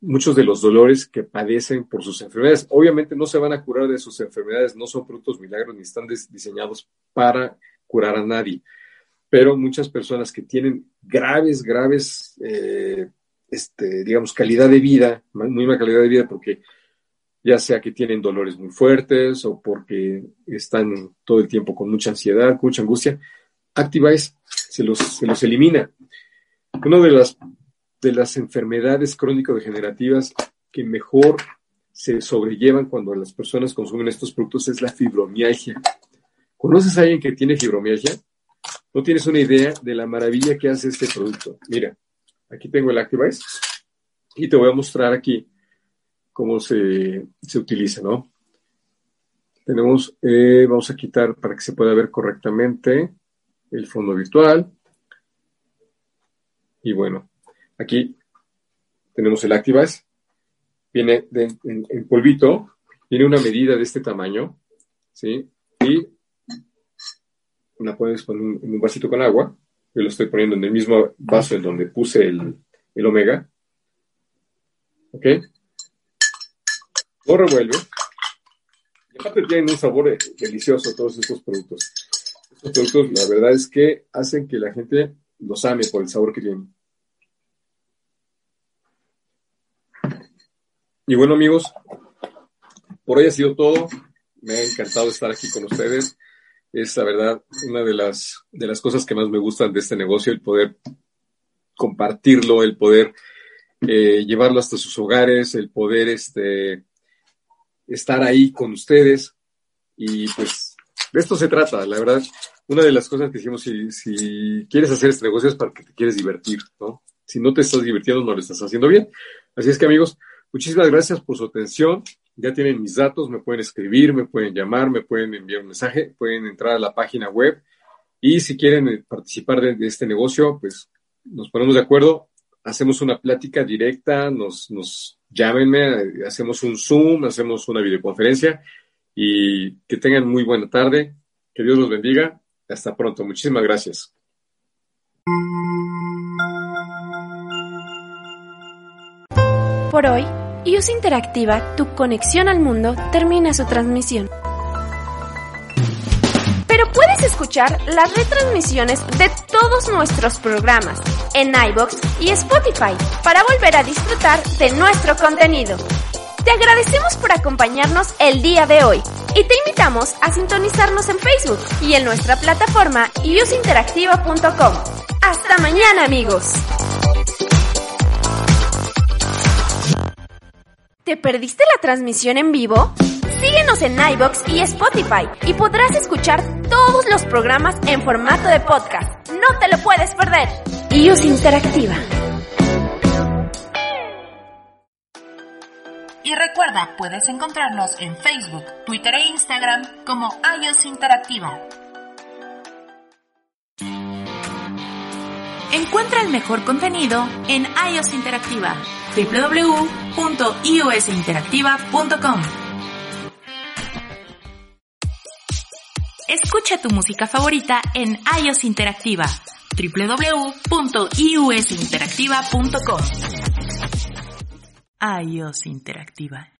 muchos de los dolores que padecen por sus enfermedades. Obviamente no se van a curar de sus enfermedades, no son productos milagros ni están diseñados para curar a nadie. Pero muchas personas que tienen graves, graves eh, este, digamos, calidad de vida, muy mala calidad de vida porque ya sea que tienen dolores muy fuertes o porque están todo el tiempo con mucha ansiedad, con mucha angustia, Activize se los, se los elimina. Una de las, de las enfermedades crónico-degenerativas que mejor se sobrellevan cuando las personas consumen estos productos es la fibromialgia. ¿Conoces a alguien que tiene fibromialgia? No tienes una idea de la maravilla que hace este producto. Mira, Aquí tengo el Activize y te voy a mostrar aquí cómo se, utiliza, ¿no? Tenemos, eh, vamos a quitar para que se pueda ver correctamente el fondo virtual. Y bueno, aquí tenemos el Activize. Viene en, polvito, tiene una medida de este tamaño, ¿sí? Y la puedes poner en un vasito con agua yo lo estoy poniendo en el mismo vaso en donde puse el, omega. ¿Ok? Lo revuelve. Y aparte tienen un sabor delicioso todos estos productos. Estos productos, la verdad es que hacen que la gente los ame por el sabor que tienen. Y bueno, amigos, por hoy ha sido todo. Me ha encantado estar aquí con ustedes es la verdad una de las, de las cosas que más me gustan de este negocio, el poder compartirlo, el poder eh, llevarlo hasta sus hogares, el poder este, estar ahí con ustedes y pues de esto se trata, la verdad. Una de las cosas que dijimos, si, si quieres hacer este negocio es para que te quieres divertir, ¿no? Si no te estás divirtiendo, no lo estás haciendo bien. Así es que amigos, muchísimas gracias por su atención. Ya tienen mis datos, me pueden escribir, me pueden llamar, me pueden enviar un mensaje, pueden entrar a la página web y si quieren eh, participar de, este negocio, pues nos ponemos de acuerdo, hacemos una plática directa, nos, nos llámenme, hacemos un Zoom, hacemos una videoconferencia y que tengan muy buena tarde. Que Dios los bendiga. Hasta pronto. Muchísimas gracias. Por hoy, IUS Interactiva, tu conexión al mundo, termina su transmisión. Pero puedes escuchar las retransmisiones de todos nuestros programas en iBox y Spotify para volver a disfrutar de nuestro contenido. Te agradecemos por acompañarnos el día de hoy y te invitamos a sintonizarnos en Facebook y en nuestra plataforma iusinteractiva.com. Hasta mañana amigos. ¿Te perdiste la transmisión en vivo? Síguenos en iBox y Spotify y podrás escuchar todos los programas en formato de podcast. No te lo puedes perder. iOS Interactiva. Y recuerda, puedes encontrarnos en Facebook, Twitter e Instagram como iOS Interactiva. Encuentra el mejor contenido en iOS Interactiva www.iosinteractiva.com Escucha tu música favorita en iOS Interactiva www.iusinteractiva.com iOS Interactiva